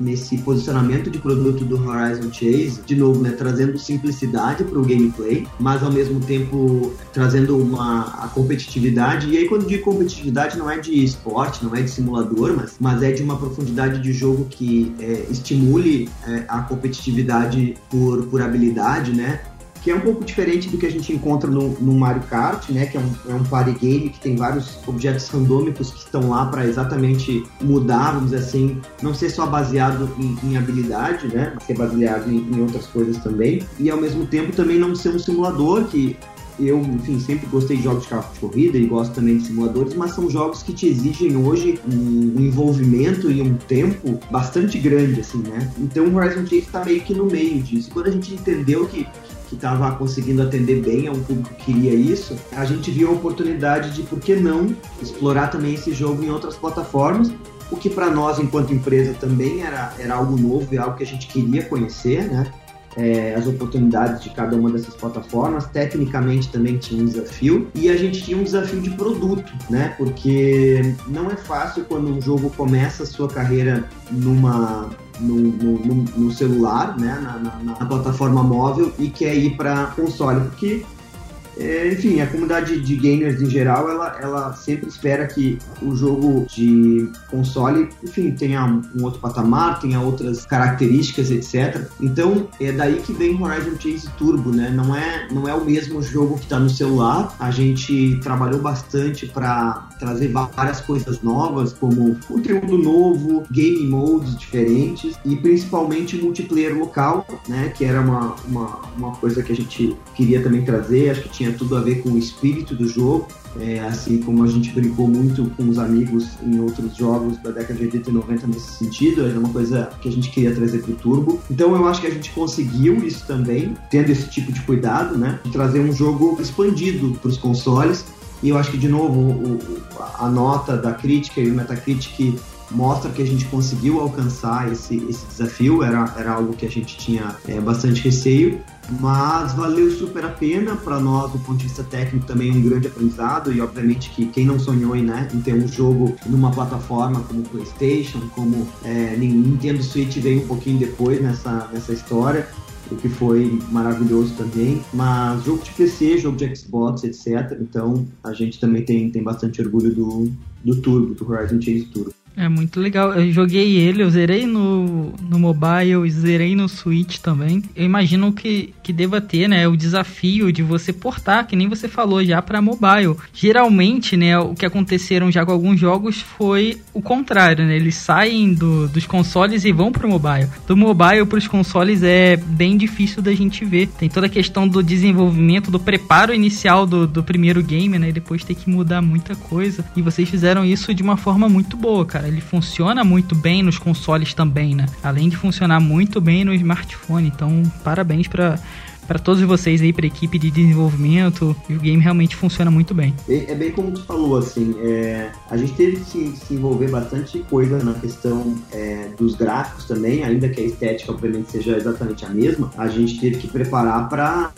nesse posicionamento de produto do Horizon Chase, de novo, né, trazendo simplicidade para o gameplay, mas ao mesmo tempo trazendo uma a competitividade. E aí, quando digo competitividade, não é de esporte, não é de simulador, mas, mas é de uma profundidade de jogo que é, estimule é, a competitividade por, por habilidade, né? Que é um pouco diferente do que a gente encontra no, no Mario Kart, né? Que é um, é um party game que tem vários objetos randômicos que estão lá para exatamente mudar, vamos dizer assim, não ser só baseado em, em habilidade, né? Ser baseado em, em, outras coisas também. E ao mesmo tempo também não ser um simulador que eu, enfim, sempre gostei de jogos de carro de corrida e gosto também de simuladores, mas são jogos que te exigem hoje um, envolvimento e um tempo bastante grande, assim, né? Então o Horizon Chase está meio que no meio disso. Quando a gente entendeu que que estava conseguindo atender bem a um público que queria isso, a gente viu a oportunidade de, por que não, explorar também esse jogo em outras plataformas, o que para nós, enquanto empresa, também era, era algo novo e algo que a gente queria conhecer, né? É, as oportunidades de cada uma dessas plataformas. Tecnicamente também tinha um desafio e a gente tinha um desafio de produto, né? Porque não é fácil quando um jogo começa a sua carreira numa no, no, no celular, né, na, na, na, plataforma móvel e quer ir para console, porque enfim, a comunidade de gamers em geral, ela, ela sempre espera que o jogo de console, enfim, tenha um outro patamar, tenha outras características, etc. Então, é daí que vem Horizon Chase Turbo, né? Não é, não é o mesmo jogo que está no celular. A gente trabalhou bastante para trazer várias coisas novas, como conteúdo novo, game modes diferentes e principalmente multiplayer local, né? Que era uma, uma, uma coisa que a gente queria também trazer. Acho que tinha tudo a ver com o espírito do jogo, é, assim como a gente brincou muito com os amigos em outros jogos da década de 80 e 90 nesse sentido, era uma coisa que a gente queria trazer para o Turbo. Então eu acho que a gente conseguiu isso também, tendo esse tipo de cuidado, né, de trazer um jogo expandido para os consoles. E eu acho que, de novo, o, a nota da crítica e o Metacritic mostra que a gente conseguiu alcançar esse, esse desafio, era, era algo que a gente tinha é, bastante receio, mas valeu super a pena para nós do ponto de vista técnico também um grande aprendizado e obviamente que quem não sonhou em, né, em ter um jogo numa plataforma como PlayStation, como é, Nintendo Switch veio um pouquinho depois nessa, nessa história, o que foi maravilhoso também. Mas jogo de PC, jogo de Xbox, etc. Então a gente também tem, tem bastante orgulho do, do Turbo, do Horizon Chase Turbo. É muito legal. Eu joguei ele, eu zerei no, no mobile, zerei no Switch também. Eu imagino que, que deva ter, né, o desafio de você portar, que nem você falou já, para mobile. Geralmente, né, o que aconteceram já com alguns jogos foi o contrário, né? Eles saem do, dos consoles e vão pro mobile. Do mobile pros consoles é bem difícil da gente ver. Tem toda a questão do desenvolvimento, do preparo inicial do, do primeiro game, né? E depois ter que mudar muita coisa. E vocês fizeram isso de uma forma muito boa, cara ele funciona muito bem nos consoles também, né? Além de funcionar muito bem no smartphone. Então, parabéns para para todos vocês aí, para a equipe de desenvolvimento, e o game realmente funciona muito bem. É, é bem como tu falou, assim, é, a gente teve que se, envolver bastante coisa na questão é, dos gráficos também, ainda que a estética obviamente seja exatamente a mesma, a gente teve que preparar para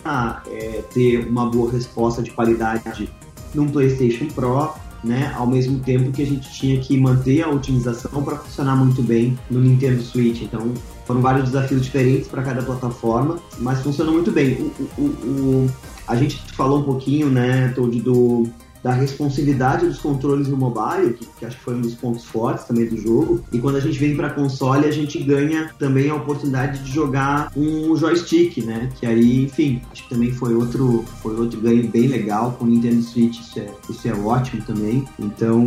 é, ter uma boa resposta de qualidade num PlayStation Pro né? Ao mesmo tempo que a gente tinha que manter a otimização para funcionar muito bem no Nintendo Switch. Então, foram vários desafios diferentes para cada plataforma, mas funcionou muito bem. O, o, o, a gente falou um pouquinho, né, Todd, do da responsividade dos controles no mobile, que, que, acho que foi um dos pontos fortes também do jogo. E quando a gente vem para console, a gente ganha também a oportunidade de jogar um joystick, né? Que aí, enfim, acho que também foi outro, foi outro ganho bem legal com o Nintendo Switch. Isso é, isso é ótimo também. Então,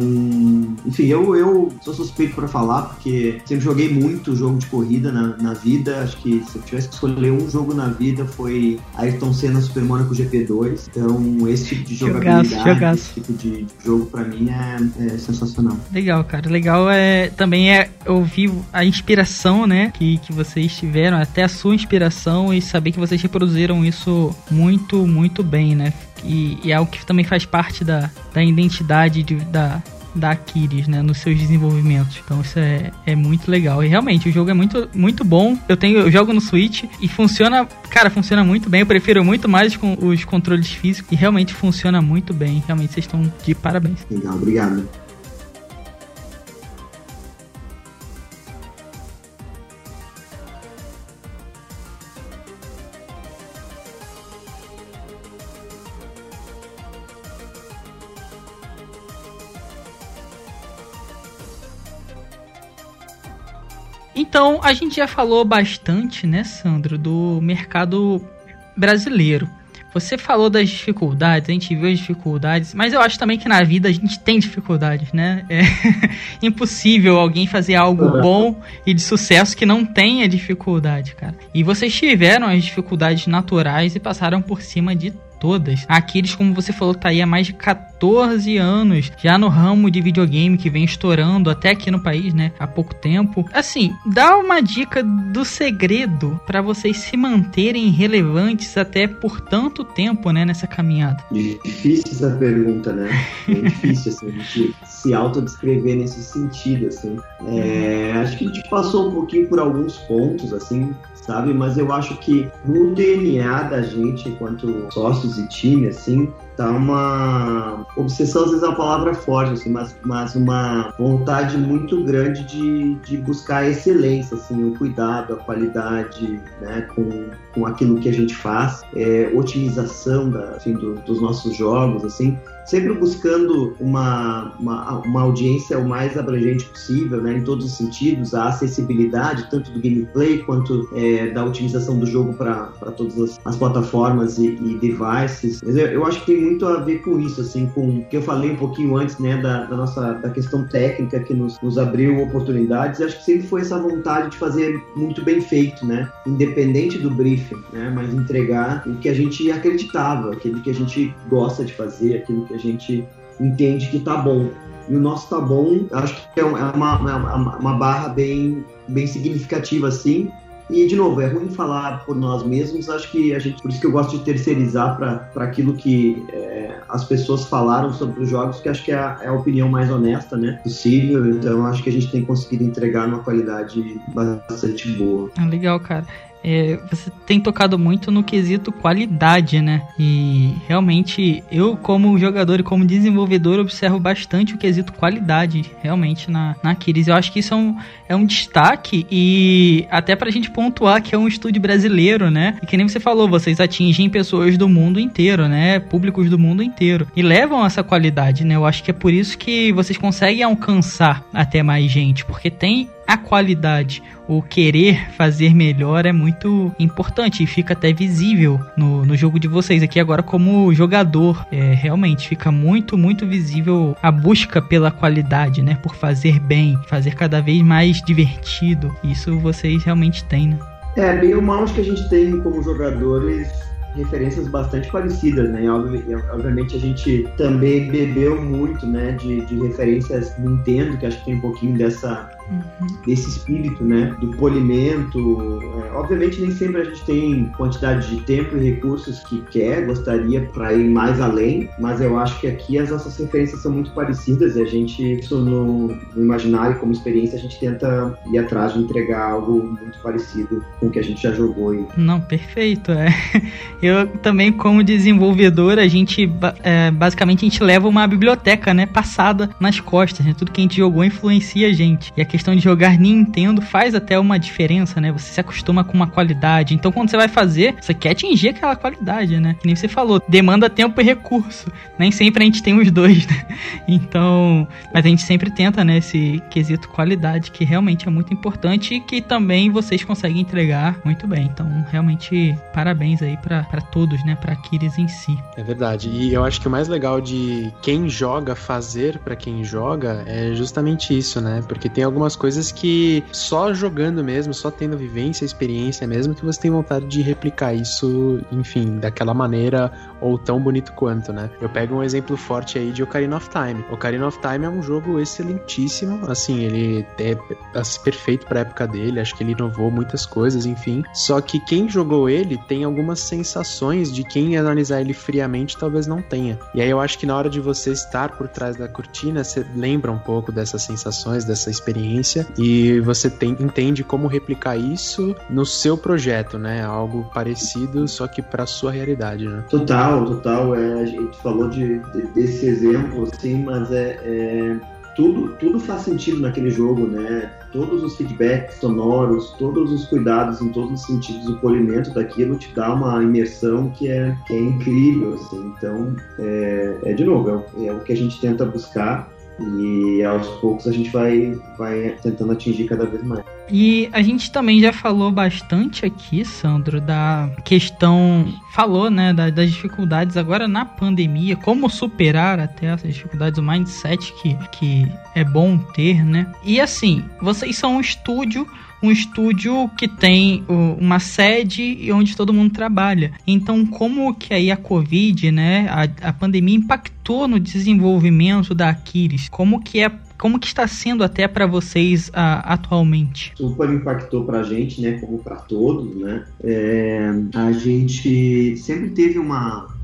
enfim, eu, eu sou suspeito para falar porque sempre joguei muito jogo de corrida na, na vida. Acho que se eu tivesse que escolher um jogo na vida foi Ayrton Senna Super Monaco GP2. Então, esse tipo de jogabilidade. Jogaço, jogaço esse tipo de jogo para mim é, é, sensacional. Legal, cara. Legal é também é ouvir a inspiração, né, que, que vocês tiveram, até a sua inspiração e saber que vocês reproduziram isso muito, muito bem, né? E, e é algo que também faz parte da, da identidade de, da, da Aquiles, né, nos seus desenvolvimentos. Então isso é, é muito legal. E realmente, o jogo é muito, muito bom. Eu tenho eu jogo no Switch e funciona, cara, funciona muito bem. Eu prefiro muito mais com os controles físicos e realmente funciona muito bem. Realmente vocês estão de parabéns. Legal, obrigado. Então, a gente já falou bastante, né, Sandro, do mercado brasileiro. Você falou das dificuldades, a gente viu as dificuldades, mas eu acho também que na vida a gente tem dificuldades, né? É impossível alguém fazer algo bom e de sucesso que não tenha dificuldade, cara. E vocês tiveram as dificuldades naturais e passaram por cima de todas. A Aquiles, como você falou, tá aí há mais de 14 anos já no ramo de videogame que vem estourando até aqui no país, né? Há pouco tempo. Assim, dá uma dica do segredo para vocês se manterem relevantes até por tanto tempo, né? Nessa caminhada. Difícil essa pergunta, né? É difícil, assim, a se autodescrever nesse sentido, assim. É, acho que a gente passou um pouquinho por alguns pontos, assim, sabe? Mas eu acho que no DNA da gente, enquanto sócios e time, assim, tá uma obsessão, às vezes é uma palavra forte, assim, mas, mas uma vontade muito grande de, de buscar a excelência, assim, o cuidado, a qualidade, né, com, com aquilo que a gente faz, é, otimização da, assim, do, dos nossos jogos, assim, sempre buscando uma, uma, uma, audiência o mais abrangente possível, né, em todos os sentidos, a acessibilidade, tanto do gameplay quanto é, da utilização do jogo para todas as, as plataformas e, e devices. Eu, eu, acho que tem muito a ver com isso, assim, com o que eu falei um pouquinho antes, né, da, da nossa da questão técnica que nos, nos abriu oportunidades. Acho que sempre foi essa vontade de fazer muito bem feito, né, independente do briefing, né, mas entregar o que a gente acreditava, aquilo que a gente gosta de fazer, aquilo que a gente entende que tá bom. E o nosso tá bom, acho que é, é uma, uma, uma barra bem, bem significativa, assim. E, de novo, é ruim falar por nós mesmos, acho que a gente, por isso que eu gosto de terceirizar para aquilo que é, as pessoas falaram sobre os jogos, que acho que é a, é a, opinião mais honesta, né, possível. Então, acho que a gente tem conseguido entregar uma qualidade bastante boa. Ah, legal, cara. É, você tem tocado muito no quesito qualidade, né? E realmente eu, como jogador e como desenvolvedor, observo bastante o quesito qualidade realmente na, na Aquiles. Eu acho que isso é um, é um destaque e até pra gente pontuar que é um estúdio brasileiro, né? E que nem você falou, vocês atingem pessoas do mundo inteiro, né? Públicos do mundo inteiro. E levam essa qualidade, né? Eu acho que é por isso que vocês conseguem alcançar até mais gente, porque tem a qualidade, o querer fazer melhor é muito importante e fica até visível no, no jogo de vocês aqui agora como jogador. É, realmente fica muito, muito visível a busca pela qualidade, né? Por fazer bem, fazer cada vez mais divertido. Isso vocês realmente têm, né? É, mal acho que a gente tem como jogadores referências bastante parecidas, né? Obviamente a gente também bebeu muito, né, de, de referências Nintendo, que acho que tem um pouquinho dessa uhum. desse espírito, né, do polimento. É, obviamente nem sempre a gente tem quantidade de tempo e recursos que quer, gostaria para ir mais além, mas eu acho que aqui as nossas referências são muito parecidas e a gente, isso no, no imaginário como experiência, a gente tenta ir atrás de entregar algo muito parecido com o que a gente já jogou. Não, perfeito, é. Eu também como desenvolvedor, a gente é, basicamente a gente leva uma biblioteca, né, passada nas costas, né? Tudo que a gente jogou influencia a gente. E aqui questão de jogar Nintendo faz até uma diferença, né? Você se acostuma com uma qualidade. Então, quando você vai fazer, você quer atingir aquela qualidade, né? Que nem você falou, demanda tempo e recurso. Nem sempre a gente tem os dois, né? Então, mas a gente sempre tenta, né? Esse quesito qualidade, que realmente é muito importante e que também vocês conseguem entregar muito bem. Então, realmente, parabéns aí para todos, né? Para Aquiles em si. É verdade. E eu acho que o mais legal de quem joga fazer para quem joga é justamente isso, né? Porque tem algumas algumas coisas que só jogando mesmo, só tendo vivência, experiência mesmo, que você tem vontade de replicar isso, enfim, daquela maneira ou tão bonito quanto, né? Eu pego um exemplo forte aí de Ocarina of Time. Ocarina of Time é um jogo excelentíssimo, assim, ele é assim, perfeito pra época dele, acho que ele inovou muitas coisas, enfim. Só que quem jogou ele tem algumas sensações de quem analisar ele friamente talvez não tenha. E aí eu acho que na hora de você estar por trás da cortina, você lembra um pouco dessas sensações, dessa experiência e você tem, entende como replicar isso no seu projeto, né? Algo parecido, só que para sua realidade, né? Total, total. É, a gente falou de, de desse exemplo, sim, mas é, é tudo, tudo faz sentido naquele jogo, né? Todos os feedbacks sonoros, todos os cuidados em todos os sentidos, o polimento daquilo te dá uma imersão que é, que é incrível, assim. Então, é, é de novo, é, é o que a gente tenta buscar e aos poucos a gente vai, vai tentando atingir cada vez mais. E a gente também já falou bastante aqui, Sandro, da questão. Falou, né, das dificuldades agora na pandemia, como superar até essas dificuldades, o mindset que, que é bom ter, né? E assim, vocês são um estúdio um estúdio que tem uma sede e onde todo mundo trabalha. Então, como que aí a Covid, né, a, a pandemia impactou no desenvolvimento da Aquiles? Como que é como que está sendo até para vocês uh, atualmente? Super impactou para a gente, né? Como para todos, né? É, a gente sempre teve uma,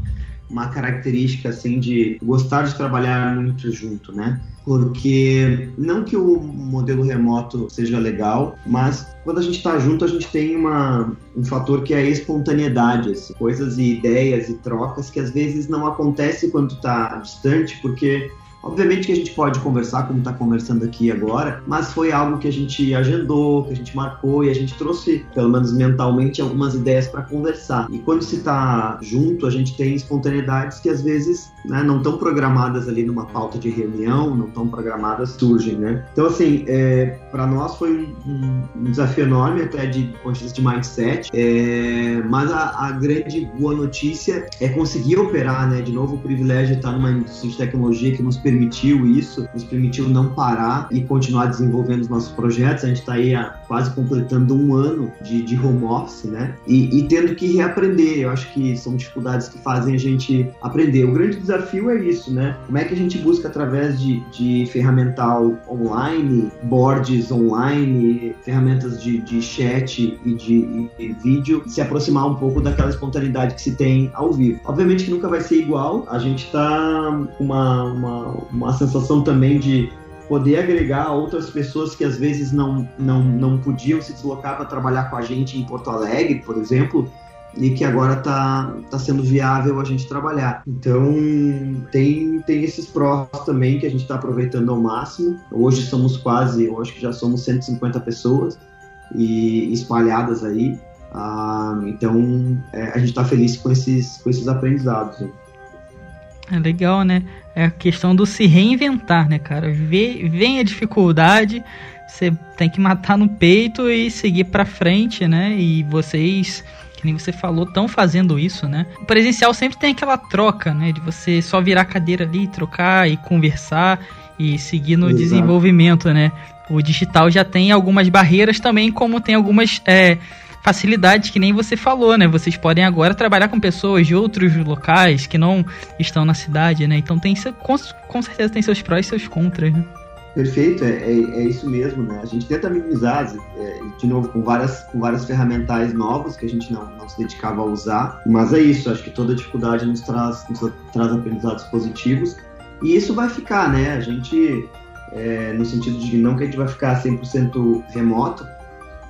uma característica assim de gostar de trabalhar muito junto, né? porque não que o modelo remoto seja legal, mas quando a gente está junto a gente tem uma, um fator que é a espontaneidade, assim, coisas e ideias e trocas que às vezes não acontece quando está distante, porque Obviamente que a gente pode conversar, como está conversando aqui agora, mas foi algo que a gente agendou, que a gente marcou e a gente trouxe, pelo menos mentalmente, algumas ideias para conversar. E quando se está junto, a gente tem espontaneidades que às vezes né, não estão programadas ali numa pauta de reunião, não estão programadas, surgem, né? Então, assim, é, para nós foi um, um, desafio enorme até de ponto de mindset, é, mas a, a, grande boa notícia é conseguir operar, né? De novo, o privilégio de estar numa indústria de tecnologia que nos permitiu isso, nos permitiu não parar e continuar desenvolvendo os nossos projetos. A gente está aí há quase completando um ano de, de home office, né? E, e, tendo que reaprender. Eu acho que são dificuldades que fazem a gente aprender. O grande desafio é isso, né? Como é que a gente busca através de, de ferramental online, boards online, ferramentas de, de chat e de vídeo, se aproximar um pouco daquela espontaneidade que se tem ao vivo. Obviamente que nunca vai ser igual. A gente está com uma, uma uma sensação também de poder agregar outras pessoas que às vezes não, não, não podiam se deslocar para trabalhar com a gente em Porto Alegre, por exemplo, e que agora está tá sendo viável a gente trabalhar. Então, tem, tem esses prós também que a gente está aproveitando ao máximo. Hoje somos quase, eu acho que já somos 150 pessoas e espalhadas aí. Ah, então, é, a gente está feliz com esses, com esses aprendizados. É legal, né? É a questão do se reinventar, né, cara? Vê, vem a dificuldade, você tem que matar no peito e seguir para frente, né? E vocês que nem você falou, estão fazendo isso, né? O presencial sempre tem aquela troca, né? De você só virar a cadeira ali, trocar e conversar e seguir no Exato. desenvolvimento, né? O digital já tem algumas barreiras também, como tem algumas é, facilidades que nem você falou, né? Vocês podem agora trabalhar com pessoas de outros locais que não estão na cidade, né? Então tem com, certeza tem seus prós e seus contras, né? Perfeito, é, é, é, isso mesmo, né? A gente tenta minimizar, é, de novo, com várias, com várias ferramentais novas que a gente não, não se dedicava a usar, mas é isso, acho que toda dificuldade nos traz, nos traz aprendizados positivos e isso vai ficar, né? A gente, é, no sentido de não que a gente vai ficar 100% remoto,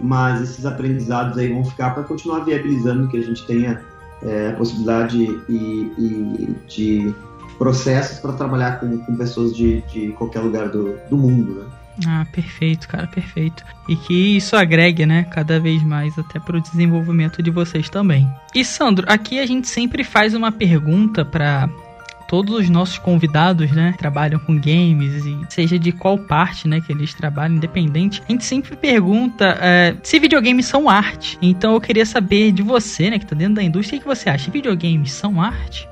mas esses aprendizados aí vão ficar para continuar viabilizando que a gente tenha é, a possibilidade e, e de processos para trabalhar com, com pessoas de, de qualquer lugar do, do mundo, né? Ah, perfeito, cara, perfeito. E que isso agregue, né, cada vez mais até para o desenvolvimento de vocês também. E Sandro, aqui a gente sempre faz uma pergunta para todos os nossos convidados, né, trabalham com games e seja de qual parte, né, que eles trabalham, independente, a gente sempre pergunta é, se videogames são arte. Então eu queria saber de você, né, que tá dentro da indústria, o que você acha? Videogames são arte?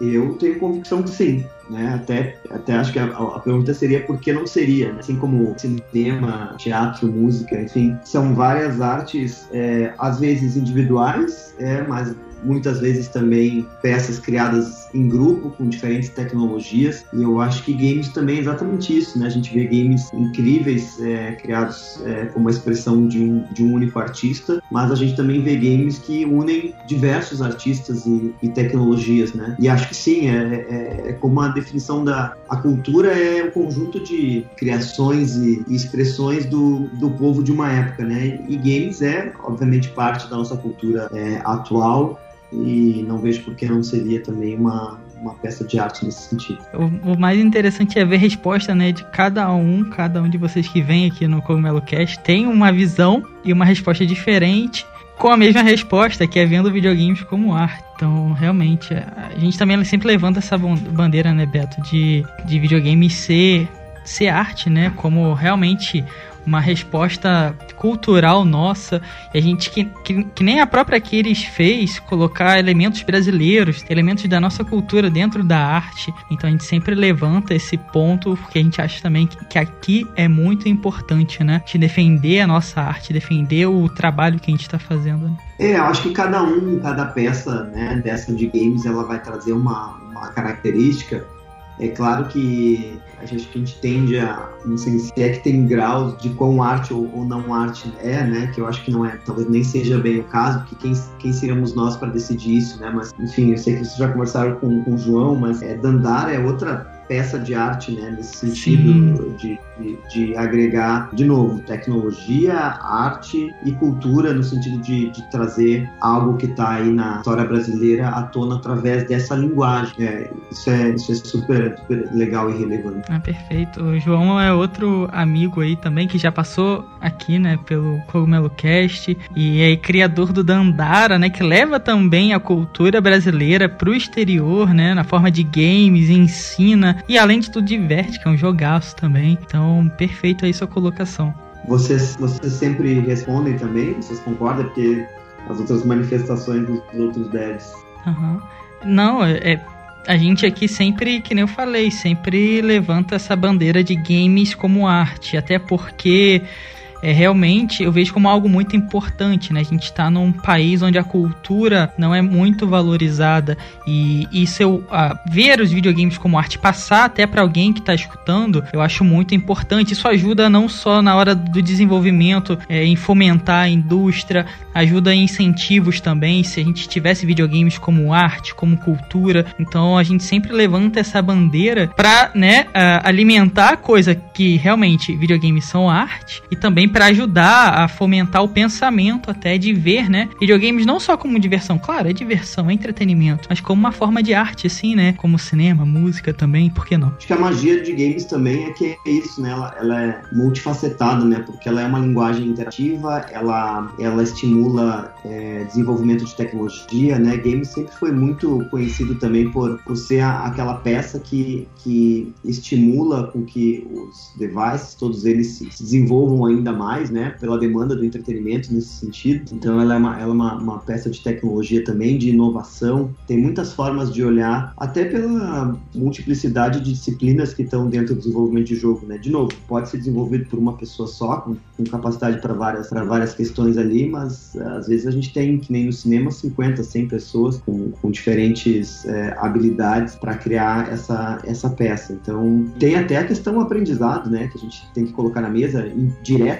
Eu tenho convicção que sim. Né? Até, até acho que a, a, pergunta seria por que não seria, né? assim como cinema, teatro, música, enfim, são várias artes, é, às vezes individuais, é, mas muitas vezes também peças criadas em grupo com diferentes tecnologias. E eu acho que games também é exatamente isso, né? A gente vê games incríveis é, criados é, como a expressão de um, de um único artista, mas a gente também vê games que unem diversos artistas e, e tecnologias, né? E acho que sim, é, é, é, como a definição da a cultura é o um conjunto de criações e, e expressões do, do povo de uma época, né? E games é, obviamente, parte da nossa cultura é, atual e não vejo por que não seria também uma, uma peça de arte nesse sentido. O, o, mais interessante é ver a resposta né, de cada um, cada um de vocês que vem aqui no Cogumelo Cast tem uma visão e uma resposta diferente com a mesma resposta, que é vendo videogames como arte. Então, realmente, a gente também sempre levanta essa bandeira, né, Beto, de, de videogames ser, ser arte, né, como realmente uma resposta cultural nossa. E a gente, que, que, que, nem a própria Kiris fez, colocar elementos brasileiros, elementos da nossa cultura dentro da arte. Então a gente sempre levanta esse ponto, porque a gente acha também que, que aqui é muito importante, né? De defender a nossa arte, defender o trabalho que a gente está fazendo. Né? É, eu acho que cada um, cada peça né, dessa de games, ela vai trazer uma, uma característica é claro que a gente, a gente tende a, não sei se é que tem graus de quão arte ou, ou, não arte é, né? Que eu acho que não é, talvez nem seja bem o caso, porque quem, quem seríamos nós para decidir isso, né? Mas, enfim, eu sei que vocês já conversaram com, com o João, mas é, Dandara é outra peça de arte, né? Nesse sentido de, de, de, agregar, de novo, tecnologia, arte e cultura, no sentido de, de trazer algo que está aí na história brasileira à tona através dessa linguagem. É, isso, é, isso é super, super legal e relevante. Ah, perfeito. O João é outro amigo aí também que já passou aqui, né, pelo Cogumelo Cast e é criador do Dandara, né, que leva também a cultura brasileira para o exterior, né, na forma de games, ensina e além de tudo diverte, que é um jogaço também. Então, perfeito aí sua colocação. Vocês, vocês sempre respondem também? Vocês concordam? Porque as outras manifestações dos outros devs. Uhum. Não, é, é, a gente aqui sempre, que nem eu falei, sempre levanta essa bandeira de games como arte, até porque é realmente eu vejo como algo muito importante, né? A gente está num país onde a cultura não é muito valorizada e, se eu uh, ver os videogames como arte passar até para alguém que está escutando, eu acho muito importante. Isso ajuda não só na hora do desenvolvimento, é, em fomentar a indústria, ajuda em incentivos também. Se a gente tivesse videogames como arte, como cultura, então a gente sempre levanta essa bandeira para, né, alimentar a coisa que realmente videogames são arte e também para ajudar a fomentar o pensamento até de ver, né, videogames não só como diversão, claro, é diversão, é entretenimento, mas como uma forma de arte, assim, né, como cinema, música também, por que não? Acho que a magia de games também é que é isso, né, ela, ela é multifacetada, né, porque ela é uma linguagem interativa, ela, ela estimula é, desenvolvimento de tecnologia, né, games sempre foi muito conhecido também por, por ser a, aquela peça que, que estimula com que os devices, todos eles se desenvolvam ainda mais, né, pela demanda do entretenimento nesse sentido. Então ela é uma, ela é uma, uma peça de tecnologia também, de inovação. Tem muitas formas de olhar, até pela multiplicidade de disciplinas que estão dentro do desenvolvimento de jogo, né. De novo, pode ser desenvolvido por uma pessoa só, com, com capacidade para várias, várias questões ali, mas às vezes a gente tem, que nem no cinema, 50, 100 pessoas com, com diferentes é, habilidades para criar essa, essa peça. Então, tem até a questão aprendizado, né? Que a gente tem que colocar na mesa,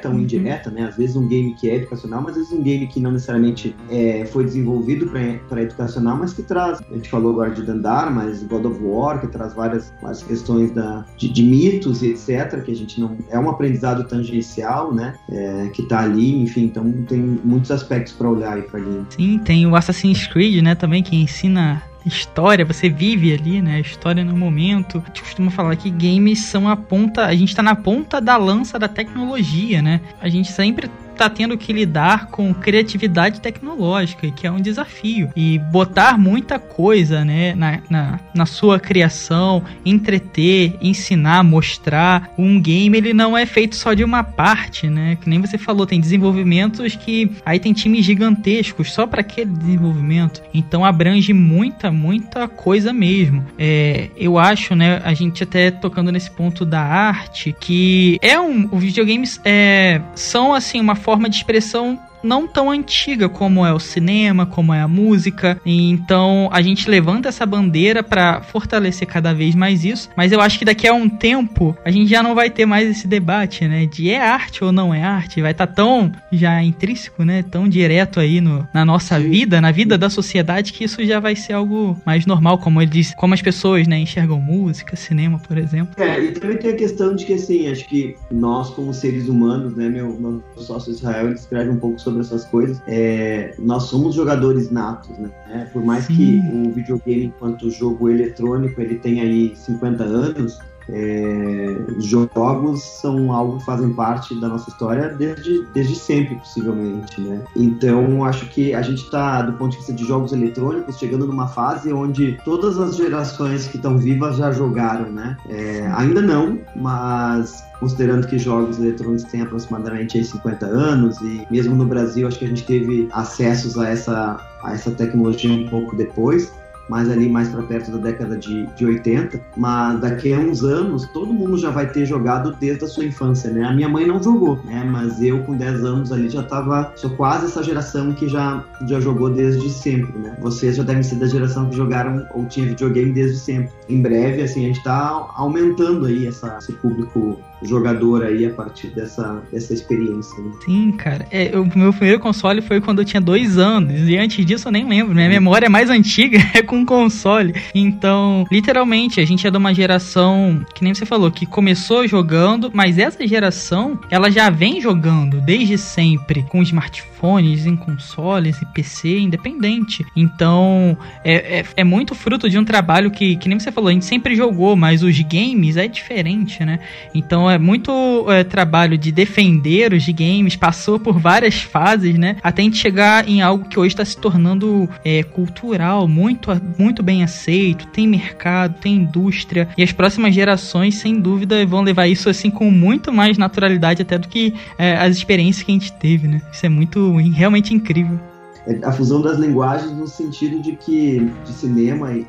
direta ou uhum. indireta, né? Às vezes um game que é educacional, mas às vezes um game que não necessariamente é, foi desenvolvido para educacional, mas que traz, a gente falou agora de Dandar, mas God of War, que traz várias, várias questões da, de, de mitos e etc., que a gente não. É um aprendizado tangencial, né? É, que tá ali, enfim, então tem muitos aspectos para olhar aí pra game. Sim, tem o Assassin's Creed, né, também, que ensina história, você vive ali, né? A história no momento. A gente costuma falar que games são a ponta, a gente tá na ponta da lança da tecnologia, né? A gente sempre tá tendo que lidar com criatividade tecnológica, que é um desafio. E botar muita coisa, né, na, na, na, sua criação, entreter, ensinar, mostrar. Um game, ele não é feito só de uma parte, né? Que nem você falou, tem desenvolvimentos que aí tem times gigantescos só para aquele desenvolvimento. Então abrange muita, muita coisa mesmo. É, eu acho, né, a gente até tocando nesse ponto da arte, que é um. Os videogames é, são assim uma forma de expressão não tão antiga como é o cinema, como é a música. Então a gente levanta essa bandeira para fortalecer cada vez mais isso. Mas eu acho que daqui a um tempo a gente já não vai ter mais esse debate, né? De é arte ou não é arte. Vai estar tá tão já intrínseco, né? Tão direto aí no, na nossa vida, na vida da sociedade, que isso já vai ser algo mais normal, como ele disse, como as pessoas, né, enxergam música, cinema, por exemplo. É, e também tem a questão de que assim, acho que nós como seres humanos, né, meu, meu sócio Israel, ele escreve um pouco sobre sobre essas coisas, é, nós somos jogadores natos, né? É, por mais Sim. que o videogame, enquanto jogo eletrônico, ele tem aí 50 anos, é, jogos são algo que fazem parte da nossa história desde, desde sempre, possivelmente, né? Então, acho que a gente está, do ponto de vista de jogos eletrônicos, chegando numa fase onde todas as gerações que estão vivas já jogaram, né? É, ainda não, mas considerando que jogos eletrônicos têm aproximadamente aí 50 anos e mesmo no Brasil acho que a gente teve acessos a essa, a essa tecnologia um pouco depois mais ali mais para perto da década de, de 80, mas daqui a uns anos todo mundo já vai ter jogado desde a sua infância, né? A minha mãe não jogou, né? Mas eu com 10 anos ali já tava, sou quase essa geração que já, já jogou desde sempre, né? Vocês já devem ser da geração que jogaram ou tinha videogame desde sempre. Em breve, assim, a gente tá aumentando aí essa, esse público jogador aí a partir dessa, dessa experiência. Né? Sim, cara. É, o meu primeiro console foi quando eu tinha dois anos. E antes disso eu nem lembro. Minha memória mais antiga é com console. Então, literalmente, a gente é de uma geração, que nem você falou, que começou jogando, mas essa geração, ela já vem jogando desde sempre com smartphones, em consoles e PC independente. Então, é, é, é muito fruto de um trabalho que, que nem você falou, a gente sempre jogou, mas os games é diferente, né? Então, é muito é, trabalho de defender os games, passou por várias fases, né? Até a gente chegar em algo que hoje está se tornando é, cultural, muito, muito bem aceito, tem mercado, tem indústria, e as próximas gerações, sem dúvida, vão levar isso assim com muito mais naturalidade até do que é, as experiências que a gente teve, né? Isso é muito, realmente incrível. É a fusão das linguagens no sentido de que de cinema e,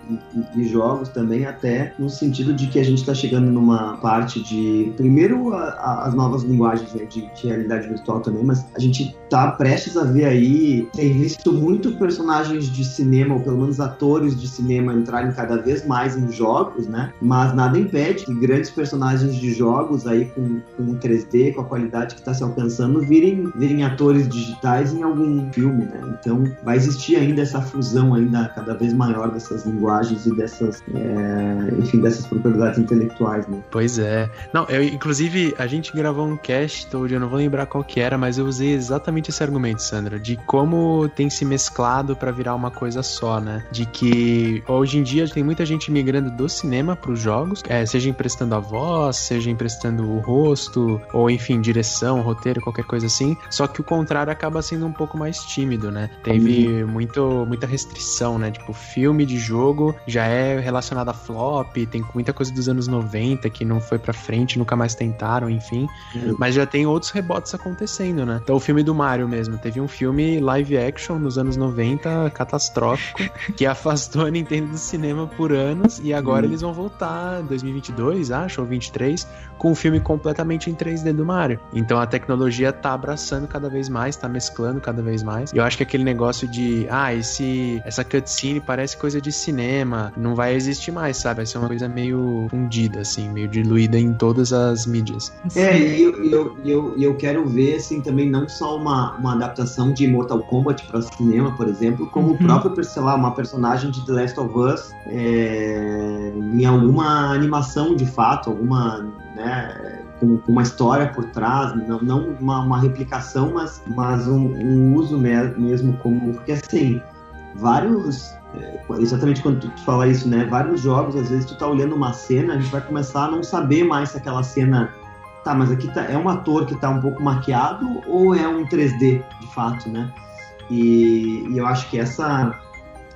e, e jogos também, até no sentido de que a gente está chegando numa parte de primeiro a, a, as novas linguagens né, de, de, realidade virtual também, mas a gente está prestes a ver aí, tem visto muito personagens de cinema, ou pelo menos atores de cinema entrarem cada vez mais em jogos, né? Mas nada impede que grandes personagens de jogos aí com, com 3D, com a qualidade que está se alcançando, virem, virem atores digitais em algum filme, né? Então vai existir ainda essa fusão ainda cada vez maior dessas linguagens e dessas, é, enfim, dessas propriedades intelectuais, né? Pois é. Não, eu, inclusive, a gente gravou um cast, hoje eu não vou lembrar qual que era, mas eu usei exatamente esse argumento, Sandra, de como tem se mesclado para virar uma coisa só, né? De que hoje em dia tem muita gente migrando do cinema para os jogos, é, seja emprestando a voz, seja emprestando o rosto, ou enfim, direção, roteiro, qualquer coisa assim. Só que o contrário acaba sendo um pouco mais tímido, né? Teve uhum. muito, muita restrição, né? Tipo, filme de jogo já é relacionado a flop, tem muita coisa dos anos 90 que não foi pra frente, nunca mais tentaram, enfim. Uhum. Mas já tem outros rebotes acontecendo, né? Então o filme do Mario mesmo, teve um filme live action nos anos 90, catastrófico, que afastou a Nintendo do cinema por anos e agora uhum. eles vão voltar 2022, acho, ou 23, com um filme completamente em 3D do Mario. Então a tecnologia tá abraçando cada vez mais, tá mesclando cada vez mais. Eu acho que aquele negócio de, ah, esse essa cutscene parece coisa de cinema, não vai existir mais, sabe? Vai ser uma coisa meio fundida, assim, meio diluída em todas as mídias. É, e eu, eu, eu, eu quero ver, assim, também não só uma, uma adaptação de Mortal Kombat para cinema, por exemplo, como uhum. o próprio, sei lá, uma personagem de The Last of Us é, em alguma animação de fato, alguma né, com, com, uma história por trás, não, não uma, uma replicação, mas, mas um, um uso mesmo como. Porque assim, vários. É, exatamente quando tu fala isso, né? Vários jogos, às vezes tu tá olhando uma cena, a gente vai começar a não saber mais se aquela cena. Tá, mas aqui tá, é um ator que tá um pouco maquiado ou é um 3D, de fato, né? E, e eu acho que essa,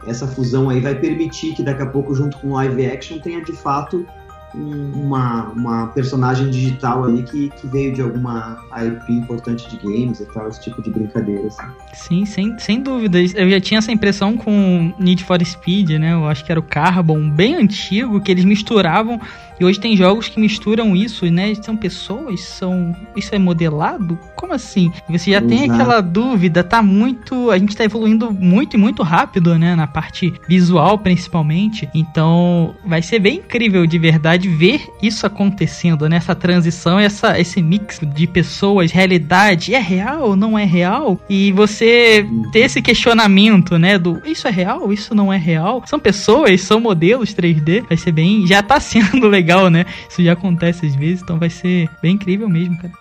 essa fusão aí vai permitir que daqui a pouco, junto com live action, tenha de fato uma, uma personagem digital ali que, que veio de alguma IP importante de games e tal, esse tipo de brincadeira. Assim. Sim, sem, sem dúvida. Eu já tinha essa impressão com Need for Speed, né? Eu acho que era o Carbon, bem antigo, que eles misturavam e hoje tem jogos que misturam isso, né? São pessoas, são. Isso é modelado? Como assim? Você já Exato. tem aquela dúvida, tá muito. A gente tá evoluindo muito e muito rápido, né? Na parte visual, principalmente. Então, vai ser bem incrível de verdade ver isso acontecendo, né? Essa transição, essa, esse mix de pessoas, realidade. É real? Não é real? E você ter esse questionamento, né? Do isso é real? Isso não é real? São pessoas, são modelos 3D. Vai ser bem. Já tá sendo legal legal, né? Isso já acontece às vezes, então vai ser bem incrível mesmo, cara.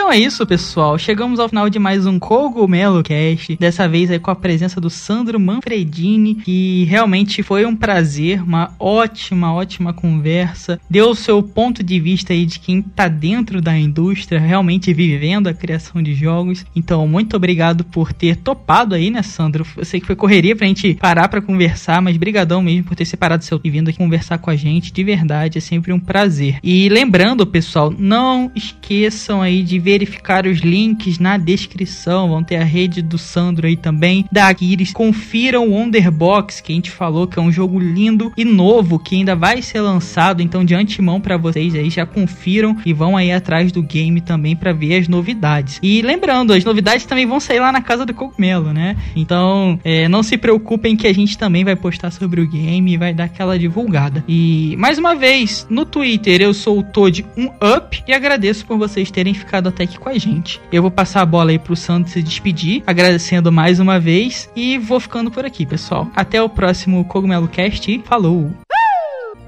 Então é isso, pessoal. Chegamos ao final de mais um Cogumelo Cast. Dessa vez aí com a presença do Sandro Manfredini, que realmente foi um prazer, uma ótima, ótima conversa. Deu o seu ponto de vista aí de quem tá dentro da indústria, realmente vivendo a criação de jogos. Então, muito obrigado por ter topado aí, né, Sandro? Eu sei que foi correria pra gente parar para conversar, mas brigadão mesmo por ter separado seu e vindo aqui conversar com a gente. De verdade, é sempre um prazer. E lembrando, pessoal, não esqueçam aí de verificar os links na descrição. Vão ter a rede do Sandro aí também, da Aquiles. Confiram o Wonderbox, que a gente falou que é um jogo lindo e novo, que ainda vai ser lançado. Então, de antemão para vocês aí, já confiram e vão aí atrás do game também para ver as novidades. E lembrando, as novidades também vão sair lá na casa do Cogumelo, né? Então, é, não se preocupem que a gente também vai postar sobre o game e vai dar aquela divulgada. E mais uma vez, no Twitter eu sou o Toad 1up e agradeço por vocês terem ficado até aqui com a gente. Eu vou passar a bola aí pro Santos se despedir, agradecendo mais uma vez e vou ficando por aqui, pessoal. Até o próximo Cogumelo Cast e falou!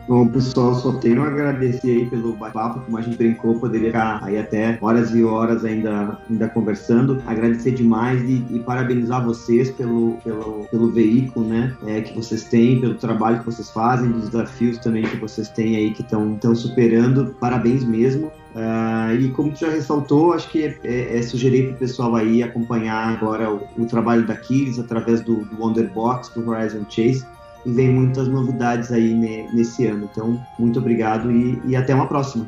Bom, pessoal, só tenho a agradecer aí pelo bate-papo, como a gente brincou, poderia ficar aí até horas e horas ainda, ainda conversando. Agradecer demais e, e parabenizar vocês pelo, pelo, pelo veículo, né, é, que vocês têm, pelo trabalho que vocês fazem, dos desafios também que vocês têm aí que estão superando. Parabéns mesmo. Uh, e como tu já ressaltou, acho que é, é, sugerir para o pessoal aí acompanhar agora o, o trabalho da Kiris através do, do Wonderbox, do Horizon Chase, e vem muitas novidades aí ne, nesse ano. Então, muito obrigado e, e até uma próxima.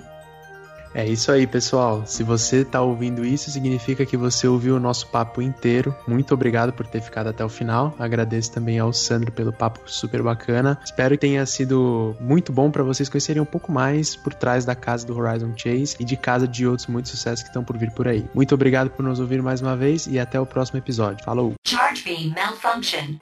É isso aí, pessoal. Se você tá ouvindo isso, significa que você ouviu o nosso papo inteiro. Muito obrigado por ter ficado até o final. Agradeço também ao Sandro pelo papo super bacana. Espero que tenha sido muito bom para vocês conhecerem um pouco mais por trás da casa do Horizon Chase e de casa de outros muitos sucessos que estão por vir por aí. Muito obrigado por nos ouvir mais uma vez e até o próximo episódio. Falou! Charge beam malfunction.